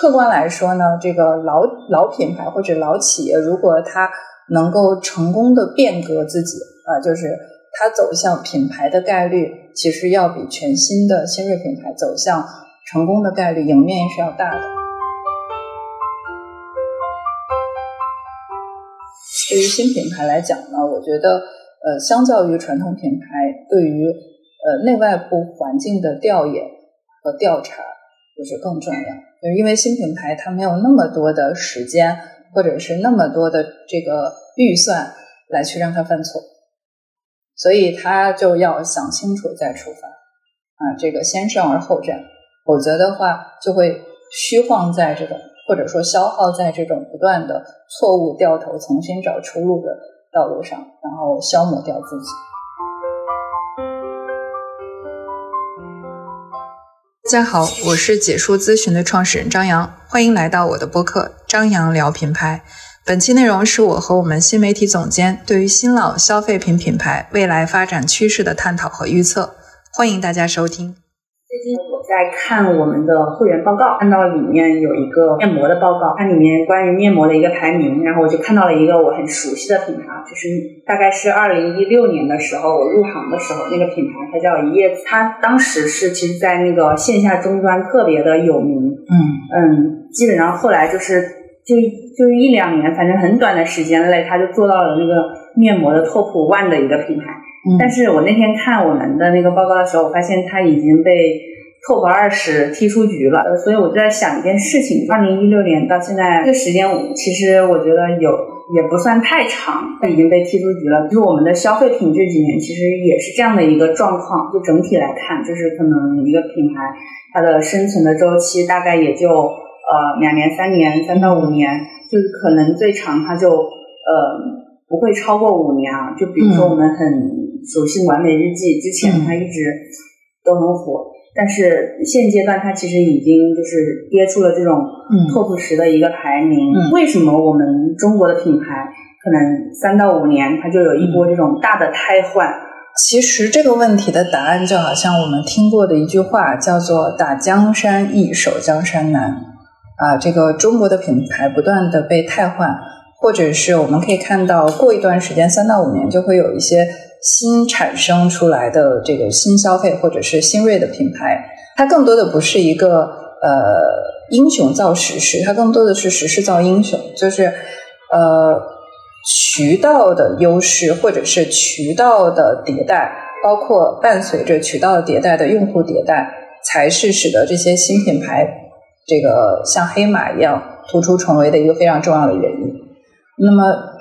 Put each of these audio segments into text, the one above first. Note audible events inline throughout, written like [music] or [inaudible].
客观来说呢，这个老老品牌或者老企业，如果它能够成功的变革自己啊，就是它走向品牌的概率，其实要比全新的新锐品牌走向成功的概率，赢面是要大的。对于新品牌来讲呢，我觉得呃，相较于传统品牌，对于呃内外部环境的调研和调查，就是更重要。就是因为新品牌它没有那么多的时间，或者是那么多的这个预算来去让它犯错，所以他就要想清楚再出发啊，这个先胜而后战，否则的话就会虚晃在这种或者说消耗在这种不断的错误掉头、重新找出路的道路上，然后消磨掉自己。大家好，我是解说咨询的创始人张扬，欢迎来到我的播客《张扬聊品牌》。本期内容是我和我们新媒体总监对于新老消费品品牌未来发展趋势的探讨和预测，欢迎大家收听。最近在看我们的会员报告，看到里面有一个面膜的报告，它里面关于面膜的一个排名，然后我就看到了一个我很熟悉的品牌，就是大概是二零一六年的时候我入行的时候，那个品牌它叫一叶子，它当时是其实在那个线下终端特别的有名，嗯。嗯，基本上后来就是就就一两年，反正很短的时间内，它就做到了那个面膜的 top one 的一个品牌。但是我那天看我们的那个报告的时候，我发现它已经被 top 二十踢出局了。所以我就在想一件事情：二零一六年到现在这个时间，其实我觉得有也不算太长，它已经被踢出局了。就是我们的消费品这几年其实也是这样的一个状况。就整体来看，就是可能一个品牌它的生存的周期大概也就呃两年、三年、三到五年，就是可能最长它就呃不会超过五年啊。就比如说我们很。熟悉完美日记之前，它一直都很火，但是现阶段它其实已经就是跌出了这种 top 十的一个排名。为什么我们中国的品牌可能三到五年它就有一波这种大的汰换？其实这个问题的答案就好像我们听过的一句话，叫做“打江山易，守江山难”。啊，这个中国的品牌不断的被汰换，或者是我们可以看到，过一段时间三到五年就会有一些。新产生出来的这个新消费或者是新锐的品牌，它更多的不是一个呃英雄造时势，它更多的是时势造英雄，就是呃渠道的优势或者是渠道的迭代，包括伴随着渠道迭代的用户迭代，才是使得这些新品牌这个像黑马一样突出重围的一个非常重要的原因。那么。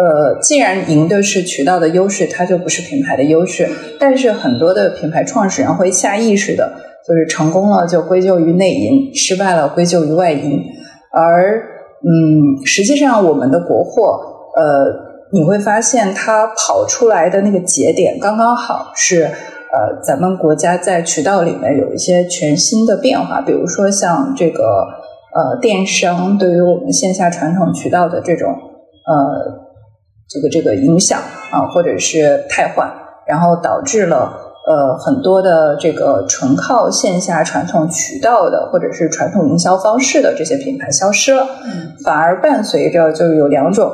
呃，既然赢的是渠道的优势，它就不是品牌的优势。但是很多的品牌创始人会下意识的，就是成功了就归咎于内因，失败了归咎于外因。而嗯，实际上我们的国货，呃，你会发现它跑出来的那个节点刚刚好是，呃，咱们国家在渠道里面有一些全新的变化，比如说像这个呃电商对于我们线下传统渠道的这种呃。这个这个影响啊，或者是汰换，然后导致了呃很多的这个纯靠线下传统渠道的或者是传统营销方式的这些品牌消失了，反而伴随着就是有两种，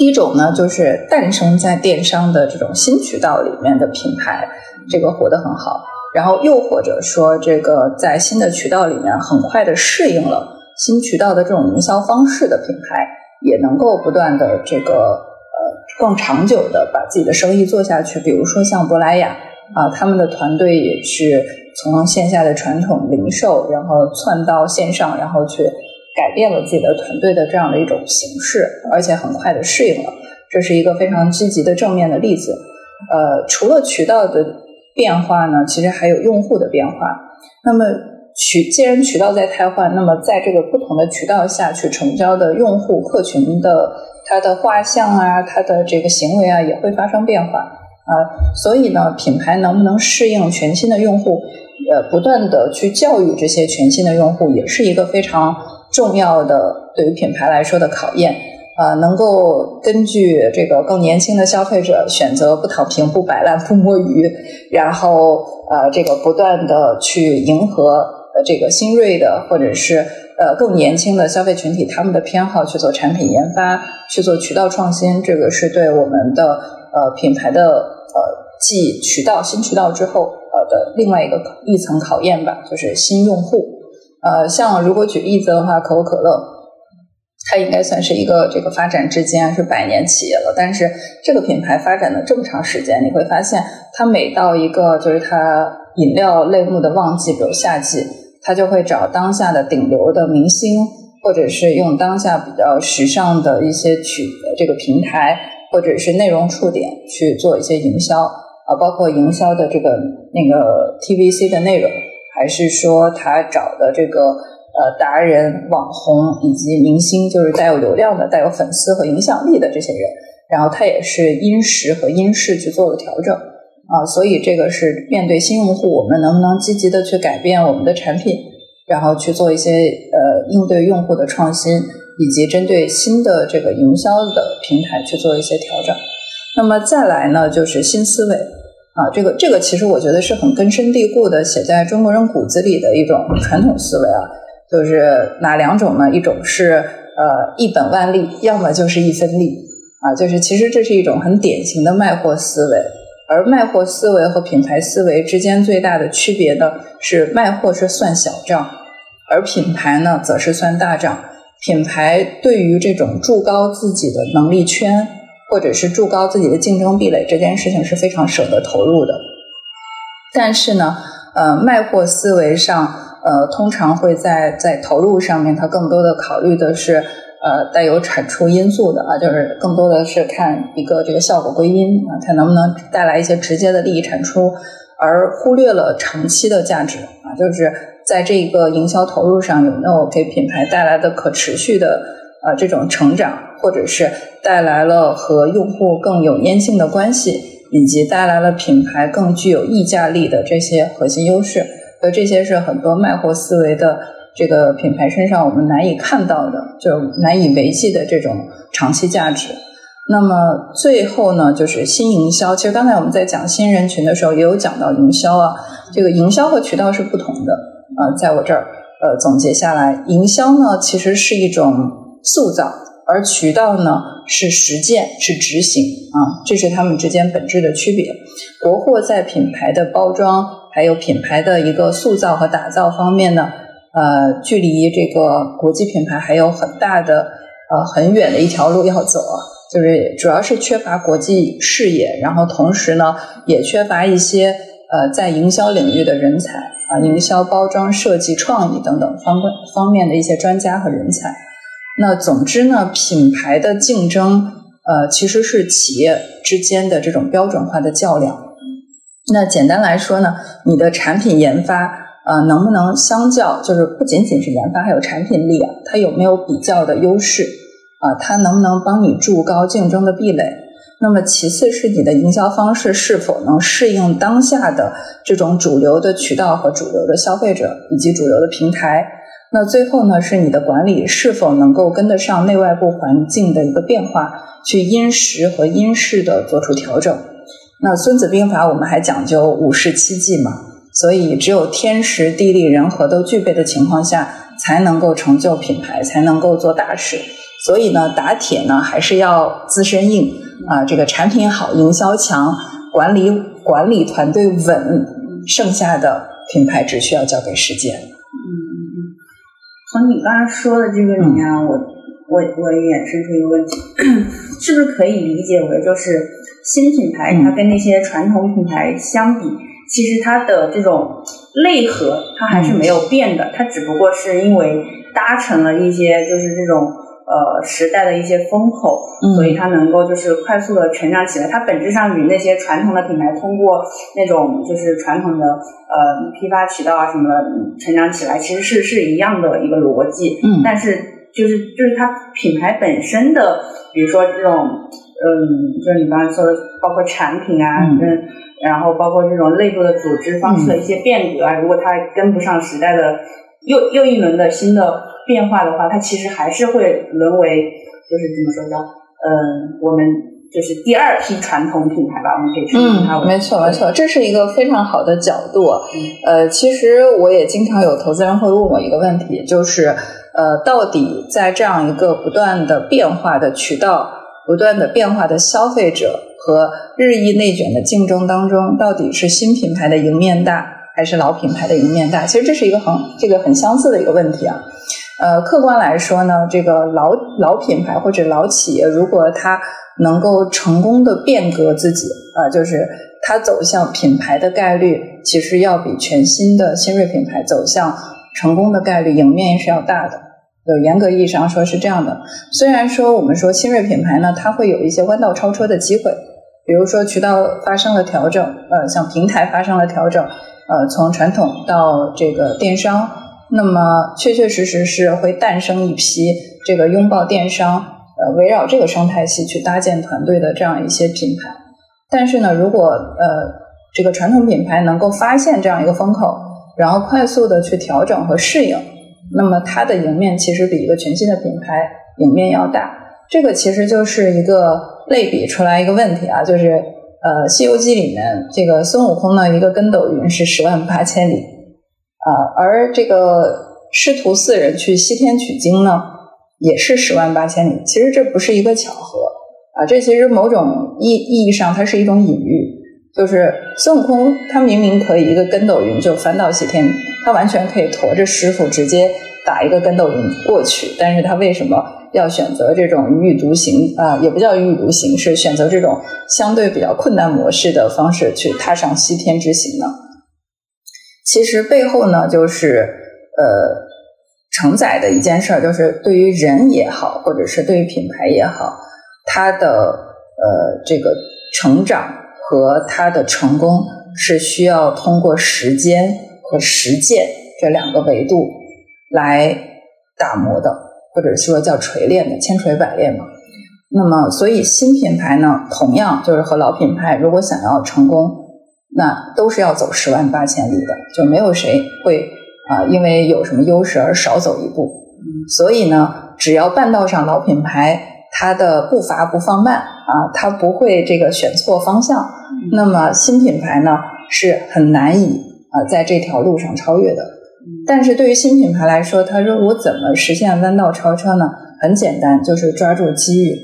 一种呢就是诞生在电商的这种新渠道里面的品牌，这个活得很好，然后又或者说这个在新的渠道里面很快的适应了新渠道的这种营销方式的品牌，也能够不断的这个。更长久的把自己的生意做下去，比如说像珀莱雅啊，他们的团队也是从线下的传统零售，然后窜到线上，然后去改变了自己的团队的这样的一种形式，而且很快的适应了，这是一个非常积极的正面的例子。呃，除了渠道的变化呢，其实还有用户的变化。那么渠既然渠道在汰换，那么在这个不同的渠道下去成交的用户客群的。它的画像啊，它的这个行为啊，也会发生变化啊。所以呢，品牌能不能适应全新的用户，呃，不断的去教育这些全新的用户，也是一个非常重要的对于品牌来说的考验啊。能够根据这个更年轻的消费者选择不躺平、不摆烂、不摸鱼，然后呃，这个不断的去迎合这个新锐的或者是呃更年轻的消费群体他们的偏好去做产品研发，去做渠道创新，这个是对我们的呃品牌的呃继渠道新渠道之后呃的另外一个一层考验吧，就是新用户。呃，像如果举例子的话，可口可乐。它应该算是一个这个发展至今啊是百年企业了，但是这个品牌发展了这么长时间，你会发现它每到一个就是它饮料类目的旺季，比如夏季，他就会找当下的顶流的明星，或者是用当下比较时尚的一些曲这个平台，或者是内容触点去做一些营销啊，包括营销的这个那个 TVC 的内容，还是说他找的这个。呃，达人、网红以及明星，就是带有流量的、带有粉丝和影响力的这些人，然后他也是因时和因势去做了调整啊，所以这个是面对新用户，我们能不能积极的去改变我们的产品，然后去做一些呃应对用户的创新，以及针对新的这个营销的平台去做一些调整。那么再来呢，就是新思维啊，这个这个其实我觉得是很根深蒂固的，写在中国人骨子里的一种传统思维啊。就是哪两种呢？一种是呃一本万利，要么就是一分利啊。就是其实这是一种很典型的卖货思维，而卖货思维和品牌思维之间最大的区别呢，是卖货是算小账，而品牌呢则是算大账。品牌对于这种筑高自己的能力圈，或者是筑高自己的竞争壁垒这件事情是非常舍得投入的。但是呢，呃，卖货思维上。呃，通常会在在投入上面，它更多的考虑的是呃带有产出因素的啊，就是更多的是看一个这个效果归因啊，它能不能带来一些直接的利益产出，而忽略了长期的价值啊，就是在这个营销投入上有没有给品牌带来的可持续的呃这种成长，或者是带来了和用户更有粘性的关系，以及带来了品牌更具有溢价力的这些核心优势。所以这些是很多卖货思维的这个品牌身上我们难以看到的，就难以维系的这种长期价值。那么最后呢，就是新营销。其实刚才我们在讲新人群的时候，也有讲到营销啊。这个营销和渠道是不同的啊。在我这儿，呃，总结下来，营销呢其实是一种塑造，而渠道呢是实践，是执行啊。这是他们之间本质的区别。国货在品牌的包装。还有品牌的一个塑造和打造方面呢，呃，距离这个国际品牌还有很大的呃很远的一条路要走啊，就是主要是缺乏国际视野，然后同时呢也缺乏一些呃在营销领域的人才啊，营销、包装、设计、创意等等方方面的一些专家和人才。那总之呢，品牌的竞争呃其实是企业之间的这种标准化的较量。那简单来说呢，你的产品研发，呃，能不能相较，就是不仅仅是研发，还有产品力啊，它有没有比较的优势啊？它能不能帮你筑高竞争的壁垒？那么其次是你的营销方式是否能适应当下的这种主流的渠道和主流的消费者以及主流的平台？那最后呢，是你的管理是否能够跟得上内外部环境的一个变化，去因时和因势的做出调整？那《孙子兵法》我们还讲究五事七计嘛，所以只有天时地利人和都具备的情况下，才能够成就品牌，才能够做大事。所以呢，打铁呢还是要自身硬啊，这个产品好，营销强，管理管理团队稳，剩下的品牌只需要交给时间。嗯嗯嗯。从你刚才说的这个里面，我我我衍生出一个问题，[clears throat] 是不是可以理解为就是？新品牌它跟那些传统品牌相比，其实它的这种内核它还是没有变的，它只不过是因为搭乘了一些就是这种呃时代的一些风口，所以它能够就是快速的成长起来。它本质上与那些传统的品牌通过那种就是传统的呃批发渠道啊什么的成长起来，其实是是一样的一个逻辑。嗯，但是就是就是它品牌本身的，比如说这种。嗯，就是你刚才说的，包括产品啊，嗯，然后包括这种内部的组织方式的一些变革啊，如果它跟不上时代的又又一轮的新的变化的话，它其实还是会沦为，就是怎么说呢，嗯，我们就是第二批传统品牌吧，我们可以称它为。嗯，没错没错，这是一个非常好的角度。呃，其实我也经常有投资人会问我一个问题，就是呃，到底在这样一个不断的变化的渠道、不断的变化的消费者和日益内卷的竞争当中，到底是新品牌的赢面大，还是老品牌的赢面大？其实这是一个很这个很相似的一个问题啊。呃，客观来说呢，这个老老品牌或者老企业，如果它能够成功的变革自己啊，就是它走向品牌的概率，其实要比全新的新锐品牌走向成功的概率赢面是要大的。有严格意义上说是这样的。虽然说我们说新锐品牌呢，它会有一些弯道超车的机会，比如说渠道发生了调整，呃，像平台发生了调整，呃，从传统到这个电商。那么，确确实实是会诞生一批这个拥抱电商，呃，围绕这个生态系去搭建团队的这样一些品牌。但是呢，如果呃这个传统品牌能够发现这样一个风口，然后快速的去调整和适应，那么它的赢面其实比一个全新的品牌赢面要大。这个其实就是一个类比出来一个问题啊，就是呃《西游记》里面这个孙悟空呢，一个跟斗云是十万八千里。啊，而这个师徒四人去西天取经呢，也是十万八千里。其实这不是一个巧合啊，这其实某种意意义上它是一种隐喻，就是孙悟空他明明可以一个跟斗云就翻到西天，他完全可以驮着师傅直接打一个跟斗云过去，但是他为什么要选择这种一意独行啊？也不叫一意独行，是选择这种相对比较困难模式的方式去踏上西天之行呢？其实背后呢，就是呃承载的一件事儿，就是对于人也好，或者是对于品牌也好，它的呃这个成长和它的成功是需要通过时间和实践这两个维度来打磨的，或者说叫锤炼的，千锤百炼嘛。那么，所以新品牌呢，同样就是和老品牌，如果想要成功。那都是要走十万八千里的，就没有谁会啊，因为有什么优势而少走一步。所以呢，只要半道上老品牌它的步伐不放慢啊，它不会这个选错方向，那么新品牌呢是很难以啊在这条路上超越的。但是对于新品牌来说，他说我怎么实现弯道超车呢？很简单，就是抓住机遇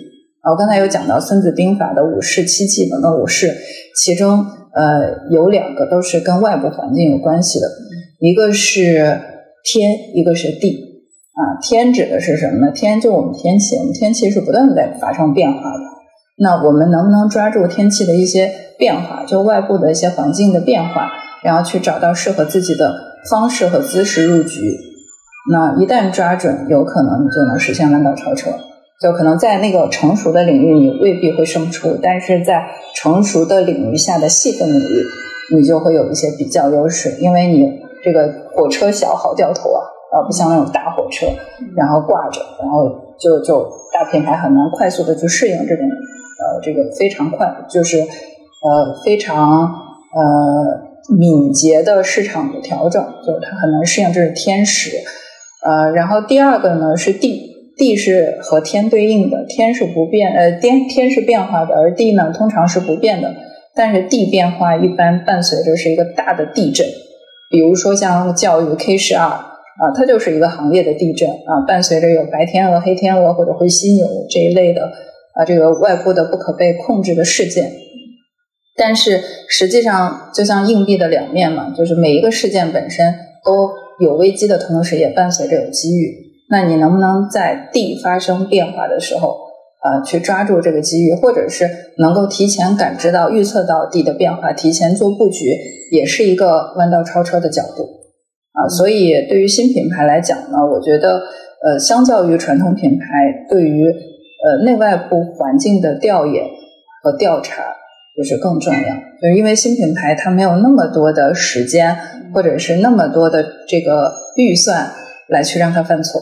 啊。我刚才有讲到《孙子兵法》的五事七技能的五事，其中。呃，有两个都是跟外部环境有关系的，一个是天，一个是地。啊，天指的是什么呢？天就我们天气，我们天气是不断在发生变化的。那我们能不能抓住天气的一些变化，就外部的一些环境的变化，然后去找到适合自己的方式和姿势入局？那一旦抓准，有可能你就能实现弯道超车。就可能在那个成熟的领域，你未必会胜出，但是在成熟的领域下的细分领域，你就会有一些比较优势，因为你这个火车小好掉头啊，而，不像那种大火车，然后挂着，然后就就大品牌很难快速的去适应这种呃这个非常快，就是呃非常呃敏捷的市场的调整，就是它很难适应，这是天时，呃，然后第二个呢是地。地是和天对应的，天是不变，呃，天天是变化的，而地呢通常是不变的。但是地变化一般伴随着是一个大的地震，比如说像教育 K 十二啊，它就是一个行业的地震啊，伴随着有白天鹅、黑天鹅或者灰犀牛这一类的啊，这个外部的不可被控制的事件。但是实际上就像硬币的两面嘛，就是每一个事件本身都有危机的同时，也伴随着有机遇。那你能不能在地发生变化的时候，呃，去抓住这个机遇，或者是能够提前感知到、预测到地的变化，提前做布局，也是一个弯道超车的角度啊。所以，对于新品牌来讲呢，我觉得，呃，相较于传统品牌，对于呃内外部环境的调研和调查，就是更重要。就是因为新品牌它没有那么多的时间，或者是那么多的这个预算来去让它犯错。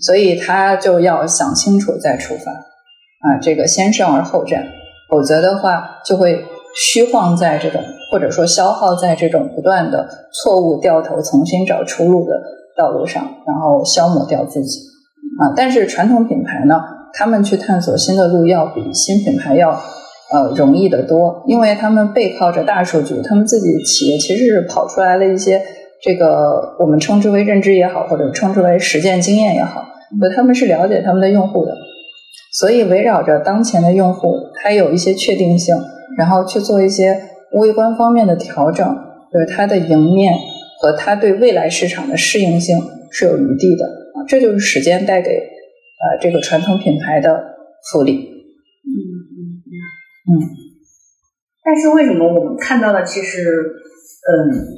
所以他就要想清楚再出发，啊，这个先胜而后战，否则的话就会虚晃在这种或者说消耗在这种不断的错误掉头、重新找出路的道路上，然后消磨掉自己，啊。但是传统品牌呢，他们去探索新的路要比新品牌要呃容易得多，因为他们背靠着大数据，他们自己企业其实是跑出来了一些这个我们称之为认知也好，或者称之为实践经验也好，所以他们是了解他们的用户的，所以围绕着当前的用户，它有一些确定性，然后去做一些微观方面的调整，就是它的赢面和它对未来市场的适应性是有余地的。啊，这就是时间带给。呃，这个传统品牌的福利，嗯嗯。但是为什么我们看到的其实，嗯，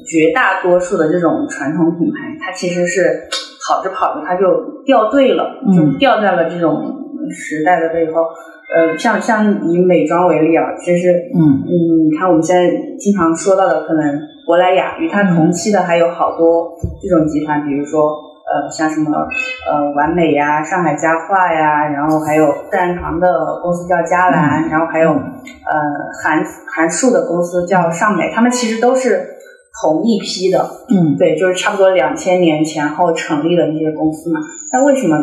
绝大多数的这种传统品牌，它其实是跑着跑着它就掉队了，就掉在了这种时代的背后。呃，像像以美妆为例啊，其实，嗯嗯，你看我们现在经常说到的，可能珀莱雅与它同期的还有好多这种集团，比如说。呃，像什么呃，完美呀，上海家化呀，然后还有自然堂的公司叫嘉兰，然后还有呃，韩韩束的公司叫尚美，他们其实都是同一批的，嗯，对，就是差不多两千年前后成立的那些公司嘛。那为什么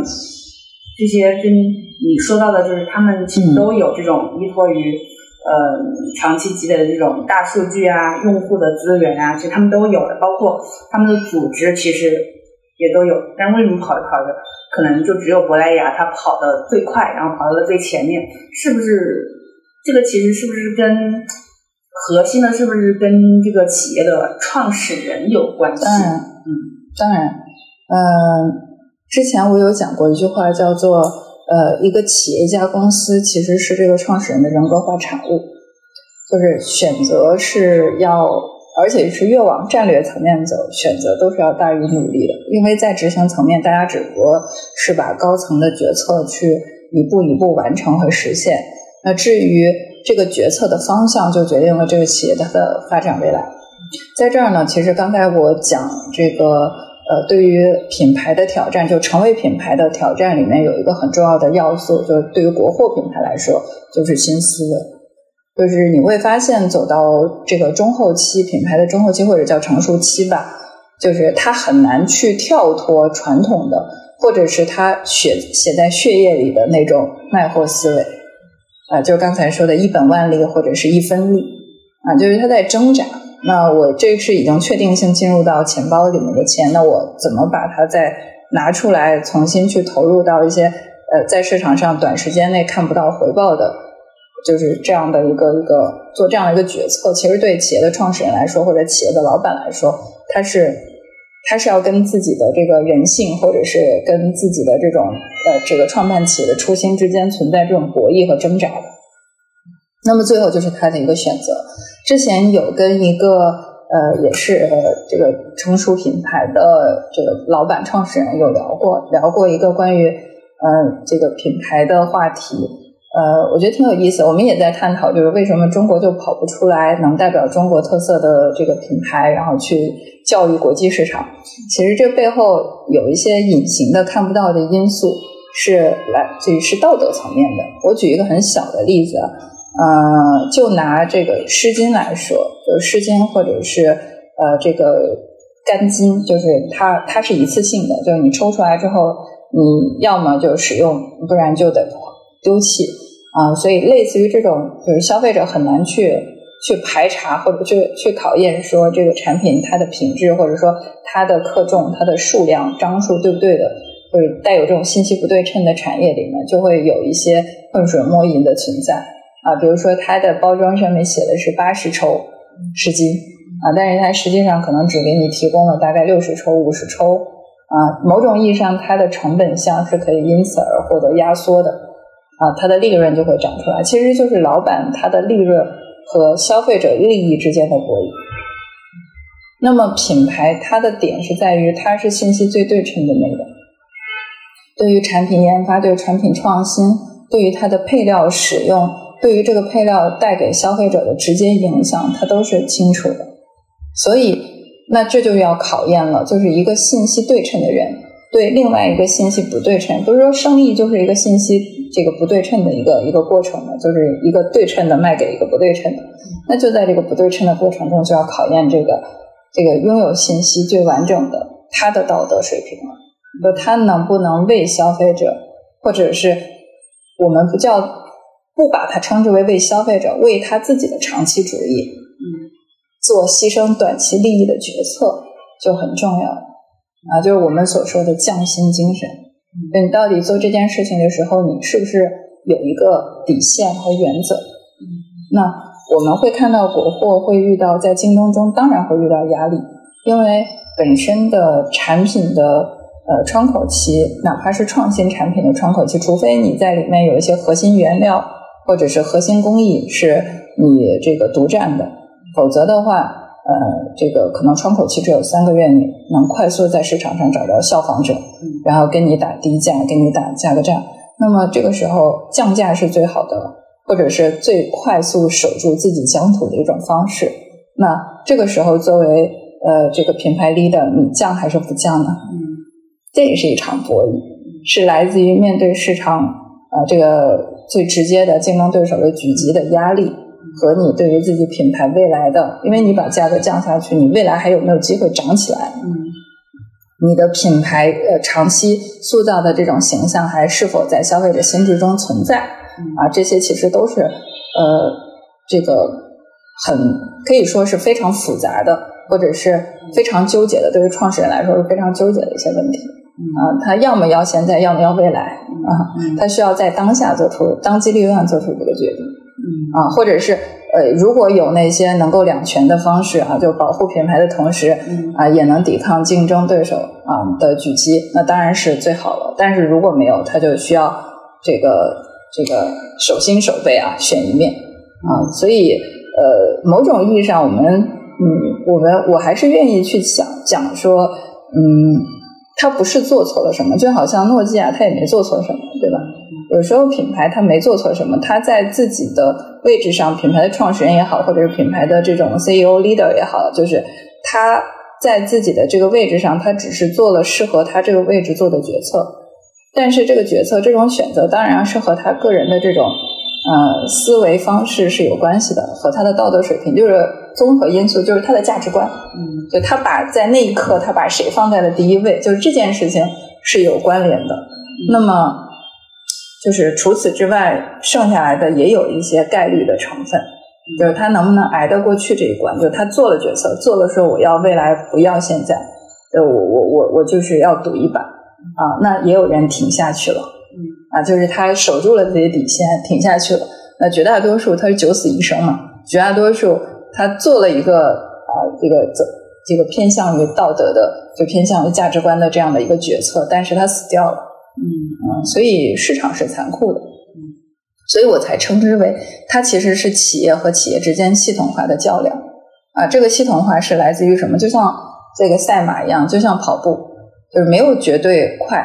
这些跟你说到的，就是他们其实都有这种依托于呃长期积累的这种大数据啊、用户的资源啊，其实他们都有的，包括他们的组织其实。也都有，但为什么跑着跑着，可能就只有珀莱雅它跑的最快，然后跑到了最前面？是不是这个其实是不是跟核心的，是不是跟这个企业的创始人有关系？当然，嗯，当然，嗯，之前我有讲过一句话，叫做呃，一个企业家公司其实是这个创始人的人格化产物，就是选择是要。而且是越往战略层面走，选择都是要大于努力的，因为在执行层面，大家只不过是把高层的决策去一步一步完成和实现。那至于这个决策的方向，就决定了这个企业它的发展未来。在这儿呢，其实刚才我讲这个呃，对于品牌的挑战，就成为品牌的挑战里面有一个很重要的要素，就是对于国货品牌来说，就是新思维。就是你会发现，走到这个中后期，品牌的中后期或者叫成熟期吧，就是它很难去跳脱传统的，或者是它血写在血液里的那种卖货思维啊，就刚才说的一本万利或者是一分利啊，就是他在挣扎。那我这是已经确定性进入到钱包里面的钱，那我怎么把它再拿出来，重新去投入到一些呃在市场上短时间内看不到回报的？就是这样的一个一个做这样的一个决策，其实对企业的创始人来说，或者企业的老板来说，他是他是要跟自己的这个人性，或者是跟自己的这种呃这个创办企业的初心之间存在这种博弈和挣扎的。那么最后就是他的一个选择。之前有跟一个呃也是呃这个成熟品牌的这个老板创始人有聊过，聊过一个关于呃这个品牌的话题。呃，我觉得挺有意思。我们也在探讨，就是为什么中国就跑不出来能代表中国特色的这个品牌，然后去教育国际市场。其实这背后有一些隐形的、看不到的因素，是来自于是道德层面的。我举一个很小的例子，呃，就拿这个湿巾来说，就是湿巾或者是呃这个干巾，就是它它是一次性的，就是你抽出来之后，你要么就使用，不然就得丢弃。啊，所以类似于这种，就是消费者很难去去排查或者去去考验，说这个产品它的品质，或者说它的克重、它的数量、张数对不对的，或者带有这种信息不对称的产业里面，就会有一些浑水摸鱼的存在啊。比如说它的包装上面写的是八十抽十斤啊，但是它实际上可能只给你提供了大概六十抽、五十抽啊。某种意义上，它的成本项是可以因此而获得压缩的。啊，它的利润就会长出来，其实就是老板他的利润和消费者利益之间的博弈。那么品牌它的点是在于它是信息最对称的那个，对于产品研发、对产品创新、对于它的配料使用、对于这个配料带给消费者的直接影响，它都是清楚的。所以，那这就要考验了，就是一个信息对称的人对另外一个信息不对称，不是说生意就是一个信息。这个不对称的一个一个过程呢，就是一个对称的卖给一个不对称的，那就在这个不对称的过程中，就要考验这个这个拥有信息最完整的他的道德水平了，就他能不能为消费者，或者是我们不叫不把它称之为为消费者为他自己的长期主义，嗯，做牺牲短期利益的决策就很重要啊，就是我们所说的匠心精神。你到底做这件事情的时候，你是不是有一个底线和原则？那我们会看到国货会遇到在竞争中，当然会遇到压力，因为本身的产品的呃窗口期，哪怕是创新产品的窗口期，除非你在里面有一些核心原料或者是核心工艺是你这个独占的，否则的话，呃，这个可能窗口期只有三个月，你能快速在市场上找到效仿者，然后跟你打低价，跟你打价格战，那么这个时候降价是最好的。或者是最快速守住自己疆土的一种方式。那这个时候，作为呃这个品牌 leader，你降还是不降呢？嗯，这也是一场博弈，是来自于面对市场啊这个最直接的竞争对手的狙击的压力，和你对于自己品牌未来的，因为你把价格降下去，你未来还有没有机会涨起来？嗯，你的品牌呃长期塑造的这种形象，还是否在消费者心智中存在？啊，这些其实都是呃，这个很可以说是非常复杂的，或者是非常纠结的。对于创始人来说是非常纠结的一些问题。啊，他要么要现在，要么要未来啊，他需要在当下做出当机立断做出这个决定。啊，或者是呃，如果有那些能够两全的方式啊，就保护品牌的同时啊，也能抵抗竞争对手啊的狙击，那当然是最好了。但是如果没有，他就需要这个。这个手心手背啊，选一面啊，所以呃，某种意义上，我们嗯，我们我还是愿意去想讲说，嗯，他不是做错了什么，就好像诺基亚他也没做错什么，对吧？有时候品牌他没做错什么，他在自己的位置上，品牌的创始人也好，或者是品牌的这种 CEO leader 也好，就是他在自己的这个位置上，他只是做了适合他这个位置做的决策。但是这个决策、这种选择，当然是和他个人的这种呃思维方式是有关系的，和他的道德水平，就是综合因素，就是他的价值观。嗯，就他把在那一刻，他把谁放在了第一位，就是这件事情是有关联的。那么，就是除此之外，剩下来的也有一些概率的成分，就是他能不能挨得过去这一关。就是他做了决策，做了说我要未来不要现在，呃，我我我我就是要赌一把。啊，那也有人停下去了，嗯，啊，就是他守住了自己底线，停下去了。那绝大多数他是九死一生嘛，绝大多数他做了一个啊，这个这这个偏向于道德的，就偏向于价值观的这样的一个决策，但是他死掉了，嗯嗯，所以市场是残酷的，嗯，所以我才称之为它其实是企业和企业之间系统化的较量啊。这个系统化是来自于什么？就像这个赛马一样，就像跑步。就是没有绝对快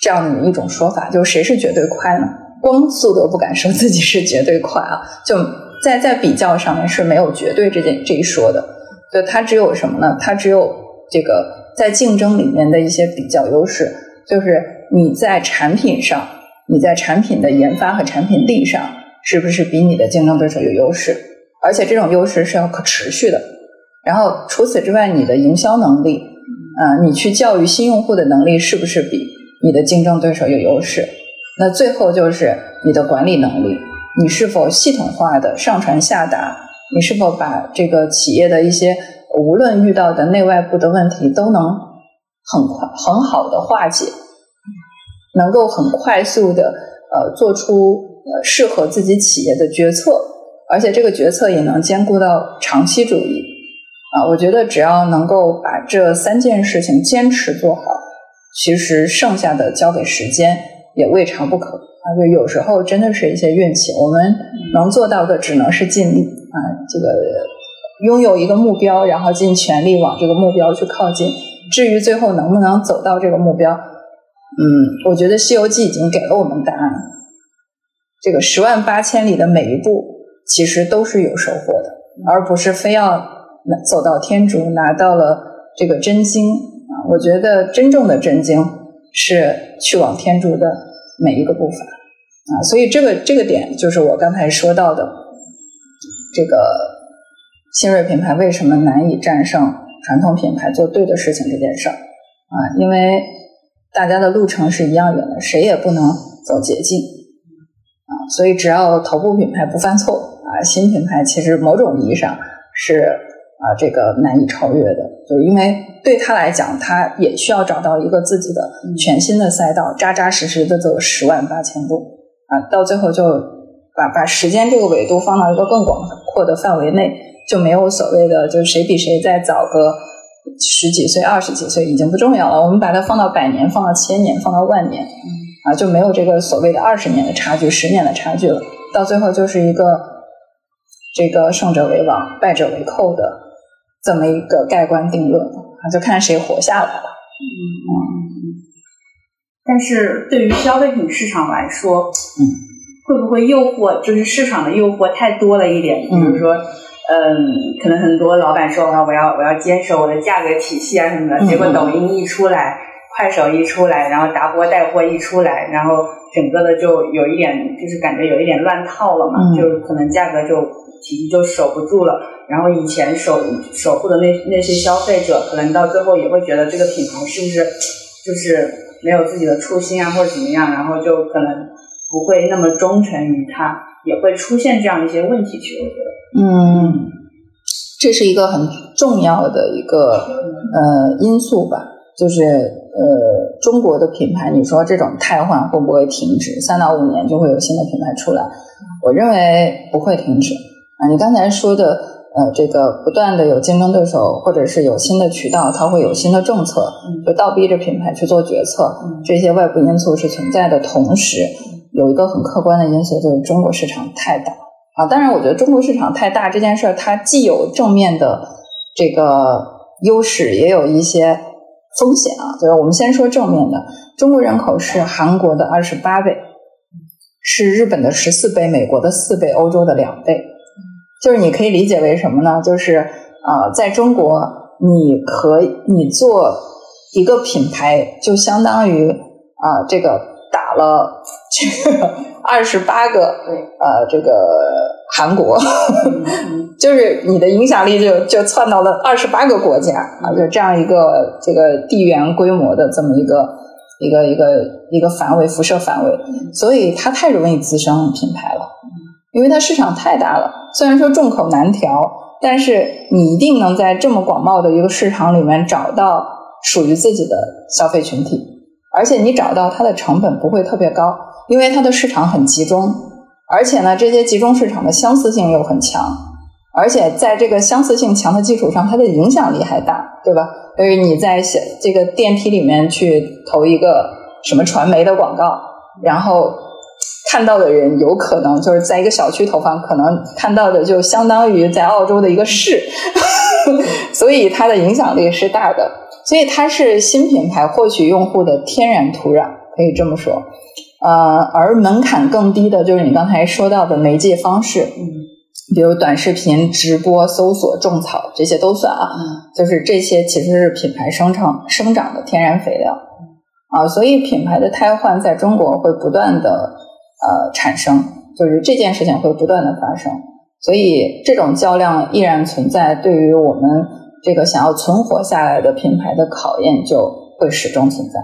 这样的一种说法，就是谁是绝对快呢？光速度不敢说自己是绝对快啊！就在在比较上面是没有绝对这件这一说的，就它只有什么呢？它只有这个在竞争里面的一些比较优势，就是你在产品上，你在产品的研发和产品力上，是不是比你的竞争对手有优势？而且这种优势是要可持续的。然后除此之外，你的营销能力。啊，你去教育新用户的能力是不是比你的竞争对手有优势？那最后就是你的管理能力，你是否系统化的上传下达？你是否把这个企业的一些无论遇到的内外部的问题都能很快很好的化解，能够很快速的呃做出呃适合自己企业的决策，而且这个决策也能兼顾到长期主义。啊，我觉得只要能够把这三件事情坚持做好，其实剩下的交给时间也未尝不可。啊，就有时候真的是一些运气，我们能做到的只能是尽力啊，这个拥有一个目标，然后尽全力往这个目标去靠近。至于最后能不能走到这个目标，嗯，我觉得《西游记》已经给了我们答案。这个十万八千里的每一步，其实都是有收获的，而不是非要。走到天竺，拿到了这个真经啊！我觉得真正的真经是去往天竺的每一个步伐啊！所以这个这个点就是我刚才说到的这个新锐品牌为什么难以战胜传统品牌做对的事情这件事儿啊！因为大家的路程是一样远的，谁也不能走捷径啊所以只要头部品牌不犯错啊，新品牌其实某种意义上是啊这个难以超越的，就是因为对他来讲，他也需要找到一个自己的全新的赛道，扎扎实实的走十万八千步。啊，到最后就把把时间这个维度放到一个更广阔的范围内，就没有所谓的就是谁比谁再早个十几岁、二十几岁已经不重要了，我们把它放到百年、放到千年、放到万年。啊，就没有这个所谓的二十年的差距、十年的差距了，到最后就是一个这个胜者为王、败者为寇的这么一个盖棺定论啊，就看谁活下来了。嗯嗯。但是对于消费品市场来说，嗯，会不会诱惑就是市场的诱惑太多了一点？比如说，嗯，可能很多老板说啊，我要我要坚守我的价格体系啊什么的，结果抖音一出来。快手一出来，然后达播带货一出来，然后整个的就有一点，就是感觉有一点乱套了嘛，就可能价格就体系就守不住了。然后以前守守护的那那些消费者，可能到最后也会觉得这个品牌是不是就是没有自己的初心啊，或者怎么样，然后就可能不会那么忠诚于它，也会出现这样一些问题。其实我觉得，嗯，这是一个很重要的一个呃因素吧。就是呃，中国的品牌，你说这种汰换会不会停止？三到五年就会有新的品牌出来？我认为不会停止啊。你刚才说的呃，这个不断的有竞争对手，或者是有新的渠道，它会有新的政策，就倒逼着品牌去做决策。这些外部因素是存在的，同时有一个很客观的因素，就是中国市场太大啊。当然，我觉得中国市场太大这件事儿，它既有正面的这个优势，也有一些。风险啊，就是我们先说正面的，中国人口是韩国的二十八倍，是日本的十四倍，美国的四倍，欧洲的两倍。就是你可以理解为什么呢？就是啊，在中国，你可以你做一个品牌，就相当于啊，这个打了这个二十八个呃这个韩国。[laughs] 就是你的影响力就就窜到了二十八个国家啊，就这样一个这个地缘规模的这么一个一个一个一个范围辐射范围，所以它太容易滋生品牌了，因为它市场太大了。虽然说众口难调，但是你一定能在这么广袤的一个市场里面找到属于自己的消费群体，而且你找到它的成本不会特别高，因为它的市场很集中，而且呢，这些集中市场的相似性又很强。而且在这个相似性强的基础上，它的影响力还大，对吧？所以你在这个电梯里面去投一个什么传媒的广告，然后看到的人有可能就是在一个小区投放，可能看到的就相当于在澳洲的一个市，[laughs] 所以它的影响力是大的。所以它是新品牌获取用户的天然土壤，可以这么说。呃，而门槛更低的就是你刚才说到的媒介方式。比如短视频、直播、搜索、种草，这些都算啊。就是这些其实是品牌生长生长的天然肥料啊。所以品牌的汰换在中国会不断的呃产生，就是这件事情会不断的发生。所以这种较量依然存在，对于我们这个想要存活下来的品牌的考验就会始终存在。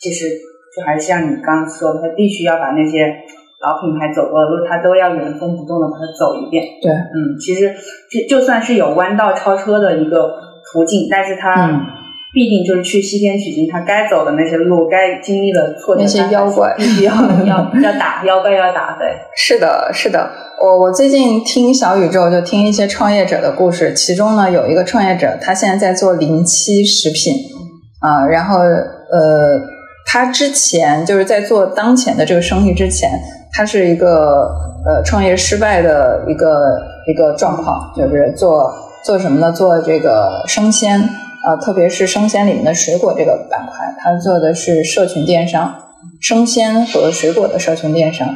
其实就还是像你刚刚说的，他必须要把那些。老品牌走过的路，他都要原封不动的把它走一遍。对，嗯，其实就就算是有弯道超车的一个途径，但是它必定就是去西天取经，他该走的那些路，该经历的挫折，那些妖怪必须要要 [laughs] 要打妖怪要打。对，是的，是的。我我最近听小宇宙，就听一些创业者的故事，其中呢有一个创业者，他现在在做零七食品啊，然后呃，他之前就是在做当前的这个生意之前。他是一个呃创业失败的一个一个状况，就是做做什么呢？做这个生鲜啊，特别是生鲜里面的水果这个板块，他做的是社群电商，生鲜和水果的社群电商。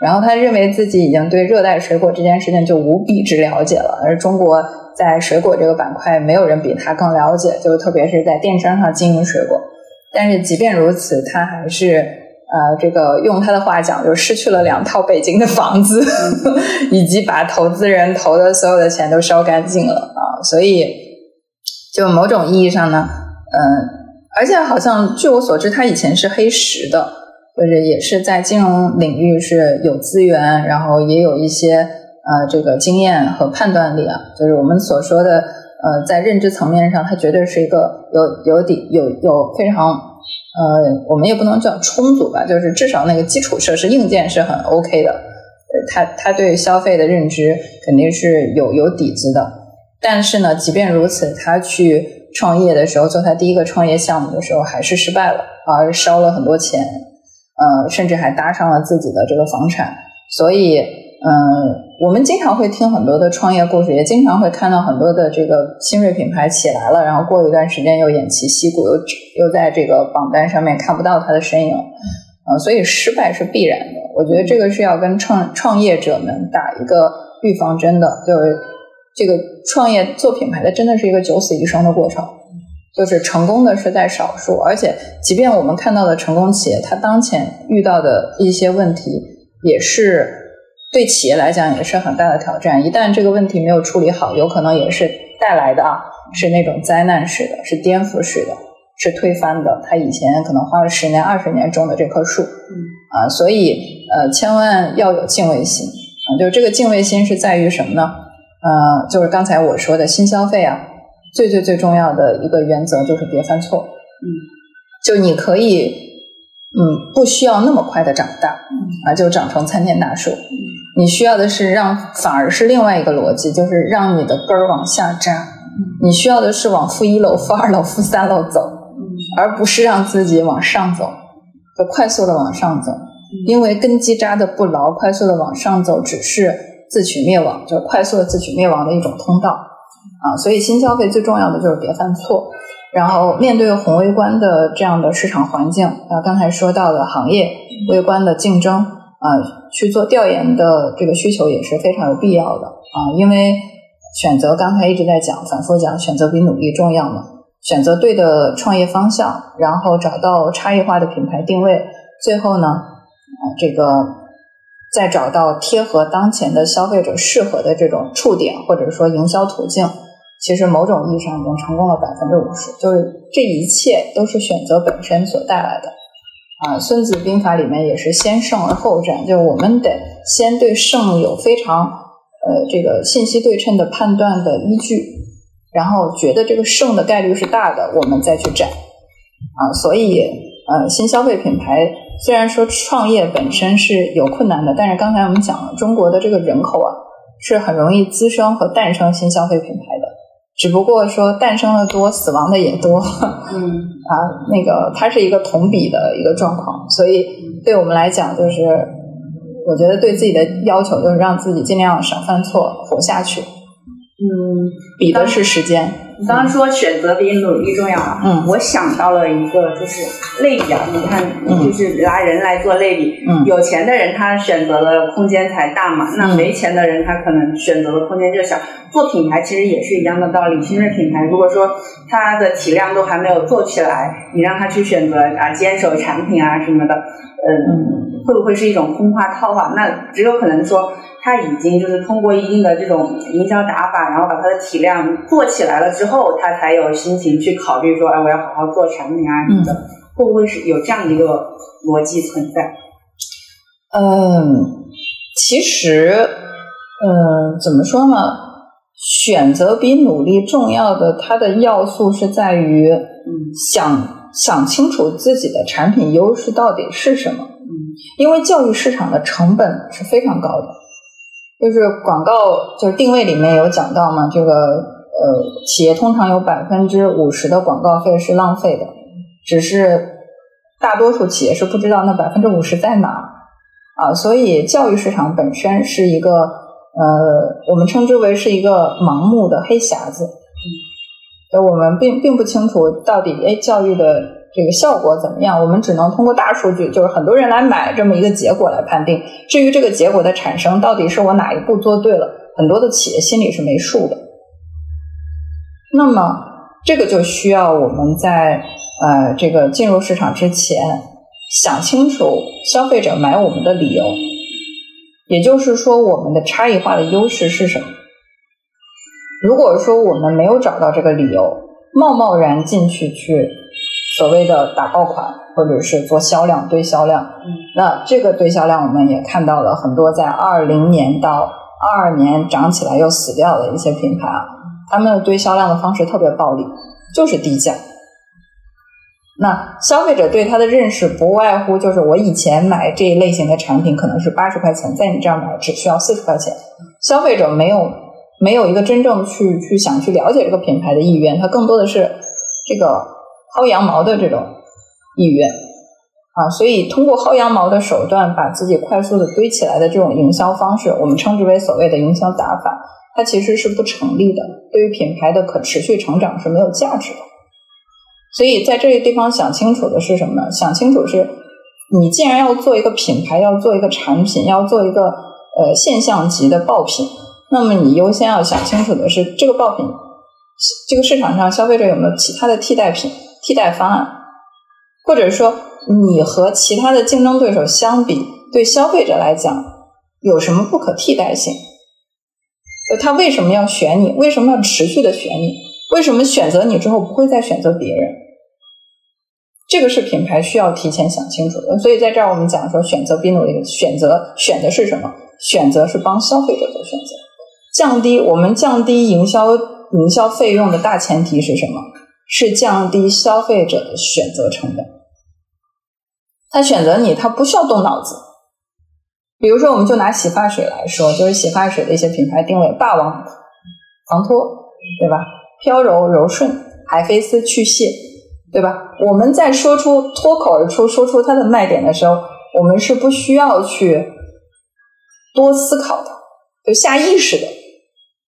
然后他认为自己已经对热带水果这件事情就无比之了解了，而中国在水果这个板块没有人比他更了解，就特别是在电商上经营水果。但是即便如此，他还是。呃，这个用他的话讲，就失去了两套北京的房子，[laughs] 以及把投资人投的所有的钱都烧干净了啊！所以，就某种意义上呢，嗯，而且好像据我所知，他以前是黑石的，或者也是在金融领域是有资源，然后也有一些呃这个经验和判断力啊，就是我们所说的呃在认知层面上，它绝对是一个有有底有有非常呃我们也不能叫充足吧，就是至少那个基础设施硬件是很 OK 的，他他对消费的认知肯定是有有底子的，但是呢，即便如此，他去。创业的时候，做他第一个创业项目的时候，还是失败了，而烧了很多钱，呃，甚至还搭上了自己的这个房产。所以，嗯，我们经常会听很多的创业故事，也经常会看到很多的这个新锐品牌起来了，然后过一段时间又偃旗息鼓，又又在这个榜单上面看不到他的身影，呃，所以失败是必然的。我觉得这个是要跟创创业者们打一个预防针的，就是。这个创业做品牌的真的是一个九死一生的过程，就是成功的是在少数，而且即便我们看到的成功企业，它当前遇到的一些问题，也是对企业来讲也是很大的挑战。一旦这个问题没有处理好，有可能也是带来的啊，是那种灾难式的，是颠覆式的，是推翻的。他以前可能花了十年、二十年种的这棵树，啊，所以呃，千万要有敬畏心啊，就是这个敬畏心是在于什么呢？呃，就是刚才我说的新消费啊，最最最重要的一个原则就是别犯错。嗯，就你可以，嗯，不需要那么快的长大，啊，就长成参天大树。你需要的是让，反而是另外一个逻辑，就是让你的根儿往下扎。你需要的是往负一楼、负二楼、负三楼走，而不是让自己往上走，就快速的往上走。因为根基扎的不牢，快速的往上走只是。自取灭亡，就是快速的自取灭亡的一种通道啊！所以新消费最重要的就是别犯错。然后面对宏微观的这样的市场环境啊，刚才说到的行业微观的竞争啊，去做调研的这个需求也是非常有必要的啊！因为选择刚才一直在讲，反复讲，选择比努力重要嘛。选择对的创业方向，然后找到差异化的品牌定位，最后呢，啊这个。再找到贴合当前的消费者适合的这种触点，或者说营销途径，其实某种意义上已经成功了百分之五十。就是这一切都是选择本身所带来的。啊，《孙子兵法》里面也是先胜而后战，就我们得先对胜有非常呃这个信息对称的判断的依据，然后觉得这个胜的概率是大的，我们再去战。啊，所以呃，新消费品牌。虽然说创业本身是有困难的，但是刚才我们讲了，中国的这个人口啊，是很容易滋生和诞生新消费品牌的。只不过说诞生的多，死亡的也多。嗯 [laughs] 啊，那个它是一个同比的一个状况，所以对我们来讲，就是我觉得对自己的要求就是让自己尽量少犯错，活下去。嗯，比的是时间。你刚刚说选择比努力重要啊，嗯，我想到了一个就是类比啊，你看，就是拿人来做类比，嗯，有钱的人他选择的空间才大嘛，那没钱的人他可能选择的空间就小。做品牌其实也是一样的道理，新锐品牌如果说它的体量都还没有做起来，你让他去选择啊坚守产品啊什么的，嗯，会不会是一种空话套话？那只有可能说。他已经就是通过一定的这种营销打法，然后把它的体量做起来了之后，他才有心情去考虑说，哎，我要好好做产品啊什么的，会不会是有这样的一个逻辑存在？嗯，其实，嗯，怎么说呢？选择比努力重要的，它的要素是在于，嗯，想想清楚自己的产品优势到底是什么。嗯，因为教育市场的成本是非常高的。就是广告，就是定位里面有讲到嘛，这个呃，企业通常有百分之五十的广告费是浪费的，只是大多数企业是不知道那百分之五十在哪啊，所以教育市场本身是一个呃，我们称之为是一个盲目的黑匣子，就我们并并不清楚到底哎教育的。这个效果怎么样？我们只能通过大数据，就是很多人来买这么一个结果来判定。至于这个结果的产生到底是我哪一步做对了，很多的企业心里是没数的。那么这个就需要我们在呃这个进入市场之前想清楚消费者买我们的理由，也就是说我们的差异化的优势是什么。如果说我们没有找到这个理由，贸贸然进去去。所谓的打爆款，或者是做销量堆销量。嗯，那这个堆销量，我们也看到了很多在二零年到二二年涨起来又死掉的一些品牌啊，他们的堆销量的方式特别暴力，就是低价。那消费者对它的认识不外乎就是我以前买这一类型的产品可能是八十块钱，在你这儿买只需要四十块钱。消费者没有没有一个真正去去想去了解这个品牌的意愿，他更多的是这个薅羊毛的这种意愿啊。所以通过薅羊毛的手段把自己快速的堆起来的这种营销方式，我们称之为所谓的营销打法，它其实是不成立的，对于品牌的可持续成长是没有价值的。所以在这个地方想清楚的是什么呢？想清楚是，你既然要做一个品牌，要做一个产品，要做一个呃现象级的爆品，那么你优先要想清楚的是，这个爆品，这个市场上消费者有没有其他的替代品、替代方案，或者说你和其他的竞争对手相比，对消费者来讲有什么不可替代性？他为什么要选你？为什么要持续的选你？为什么选择你之后不会再选择别人？这个是品牌需要提前想清楚的。所以在这儿我们讲说，选择比努力，选择选的是什么？选择是帮消费者做选择，降低我们降低营销营销费用的大前提是什么？是降低消费者的选择成本。他选择你，他不需要动脑子。比如说，我们就拿洗发水来说，就是洗发水的一些品牌定位：霸王防脱，对吧？飘柔柔顺，海飞丝去屑，对吧？我们在说出脱口而出说出它的卖点的时候，我们是不需要去多思考的，就下意识的。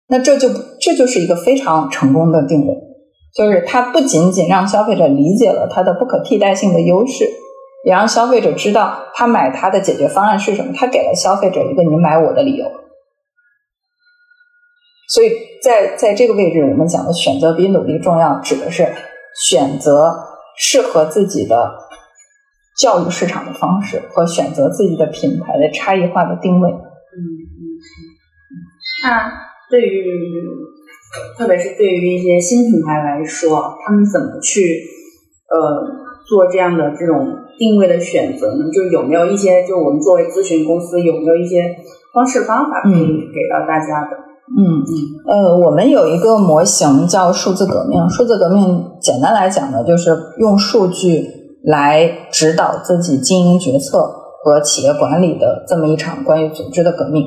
那这就这就是一个非常成功的定位，就是它不仅仅让消费者理解了它的不可替代性的优势，也让消费者知道他买它的解决方案是什么。他给了消费者一个你买我的理由。所以在在这个位置，我们讲的选择比努力重要，指的是选择适合自己的教育市场的方式和选择自己的品牌的差异化的定位。嗯嗯嗯。那对于特别是对于一些新品牌来说，他们怎么去呃做这样的这种定位的选择呢？就是有没有一些，就我们作为咨询公司，有没有一些方式方法可以给到大家的？嗯嗯，呃，我们有一个模型叫数字革命。数字革命简单来讲呢，就是用数据来指导自己经营决策和企业管理的这么一场关于组织的革命。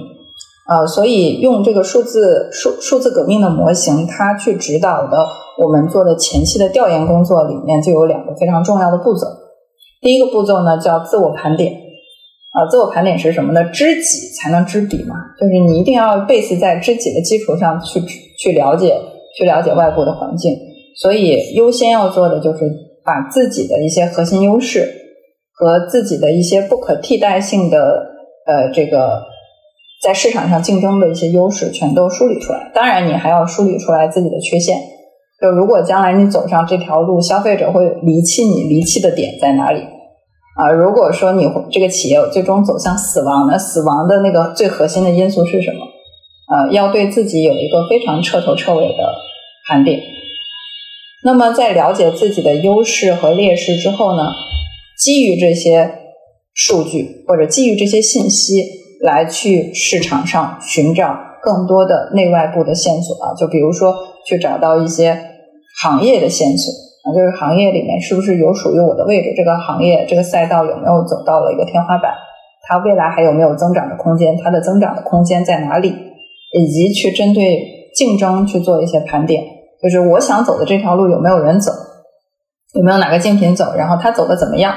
呃，所以用这个数字数数字革命的模型，它去指导的我们做的前期的调研工作里面，就有两个非常重要的步骤。第一个步骤呢，叫自我盘点。啊，自我盘点是什么呢？知己才能知彼嘛，就是你一定要 base 在知己的基础上去去了解，去了解外部的环境。所以优先要做的就是把自己的一些核心优势和自己的一些不可替代性的呃这个在市场上竞争的一些优势全都梳理出来。当然，你还要梳理出来自己的缺陷。就如果将来你走上这条路，消费者会离弃你，离弃的点在哪里？啊，如果说你这个企业最终走向死亡，那死亡的那个最核心的因素是什么？啊，要对自己有一个非常彻头彻尾的盘点。那么在了解自己的优势和劣势之后呢，基于这些数据或者基于这些信息来去市场上寻找更多的内外部的线索啊，就比如说去找到一些行业的线索。啊，就是行业里面是不是有属于我的位置？这个行业这个赛道有没有走到了一个天花板？它未来还有没有增长的空间？它的增长的空间在哪里？以及去针对竞争去做一些盘点，就是我想走的这条路有没有人走？有没有哪个竞品走？然后他走的怎么样？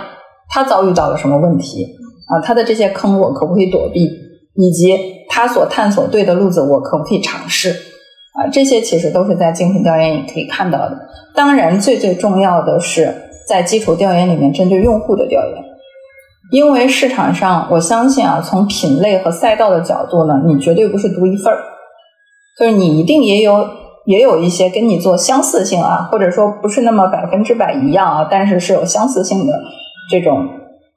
他遭遇到了什么问题？啊，他的这些坑我可不可以躲避？以及他所探索对的路子我可不可以尝试？啊，这些其实都是在竞品调研也可以看到的。当然，最最重要的是在基础调研里面针对用户的调研，因为市场上我相信啊，从品类和赛道的角度呢，你绝对不是独一份儿，就是你一定也有也有一些跟你做相似性啊，或者说不是那么百分之百一样啊，但是是有相似性的这种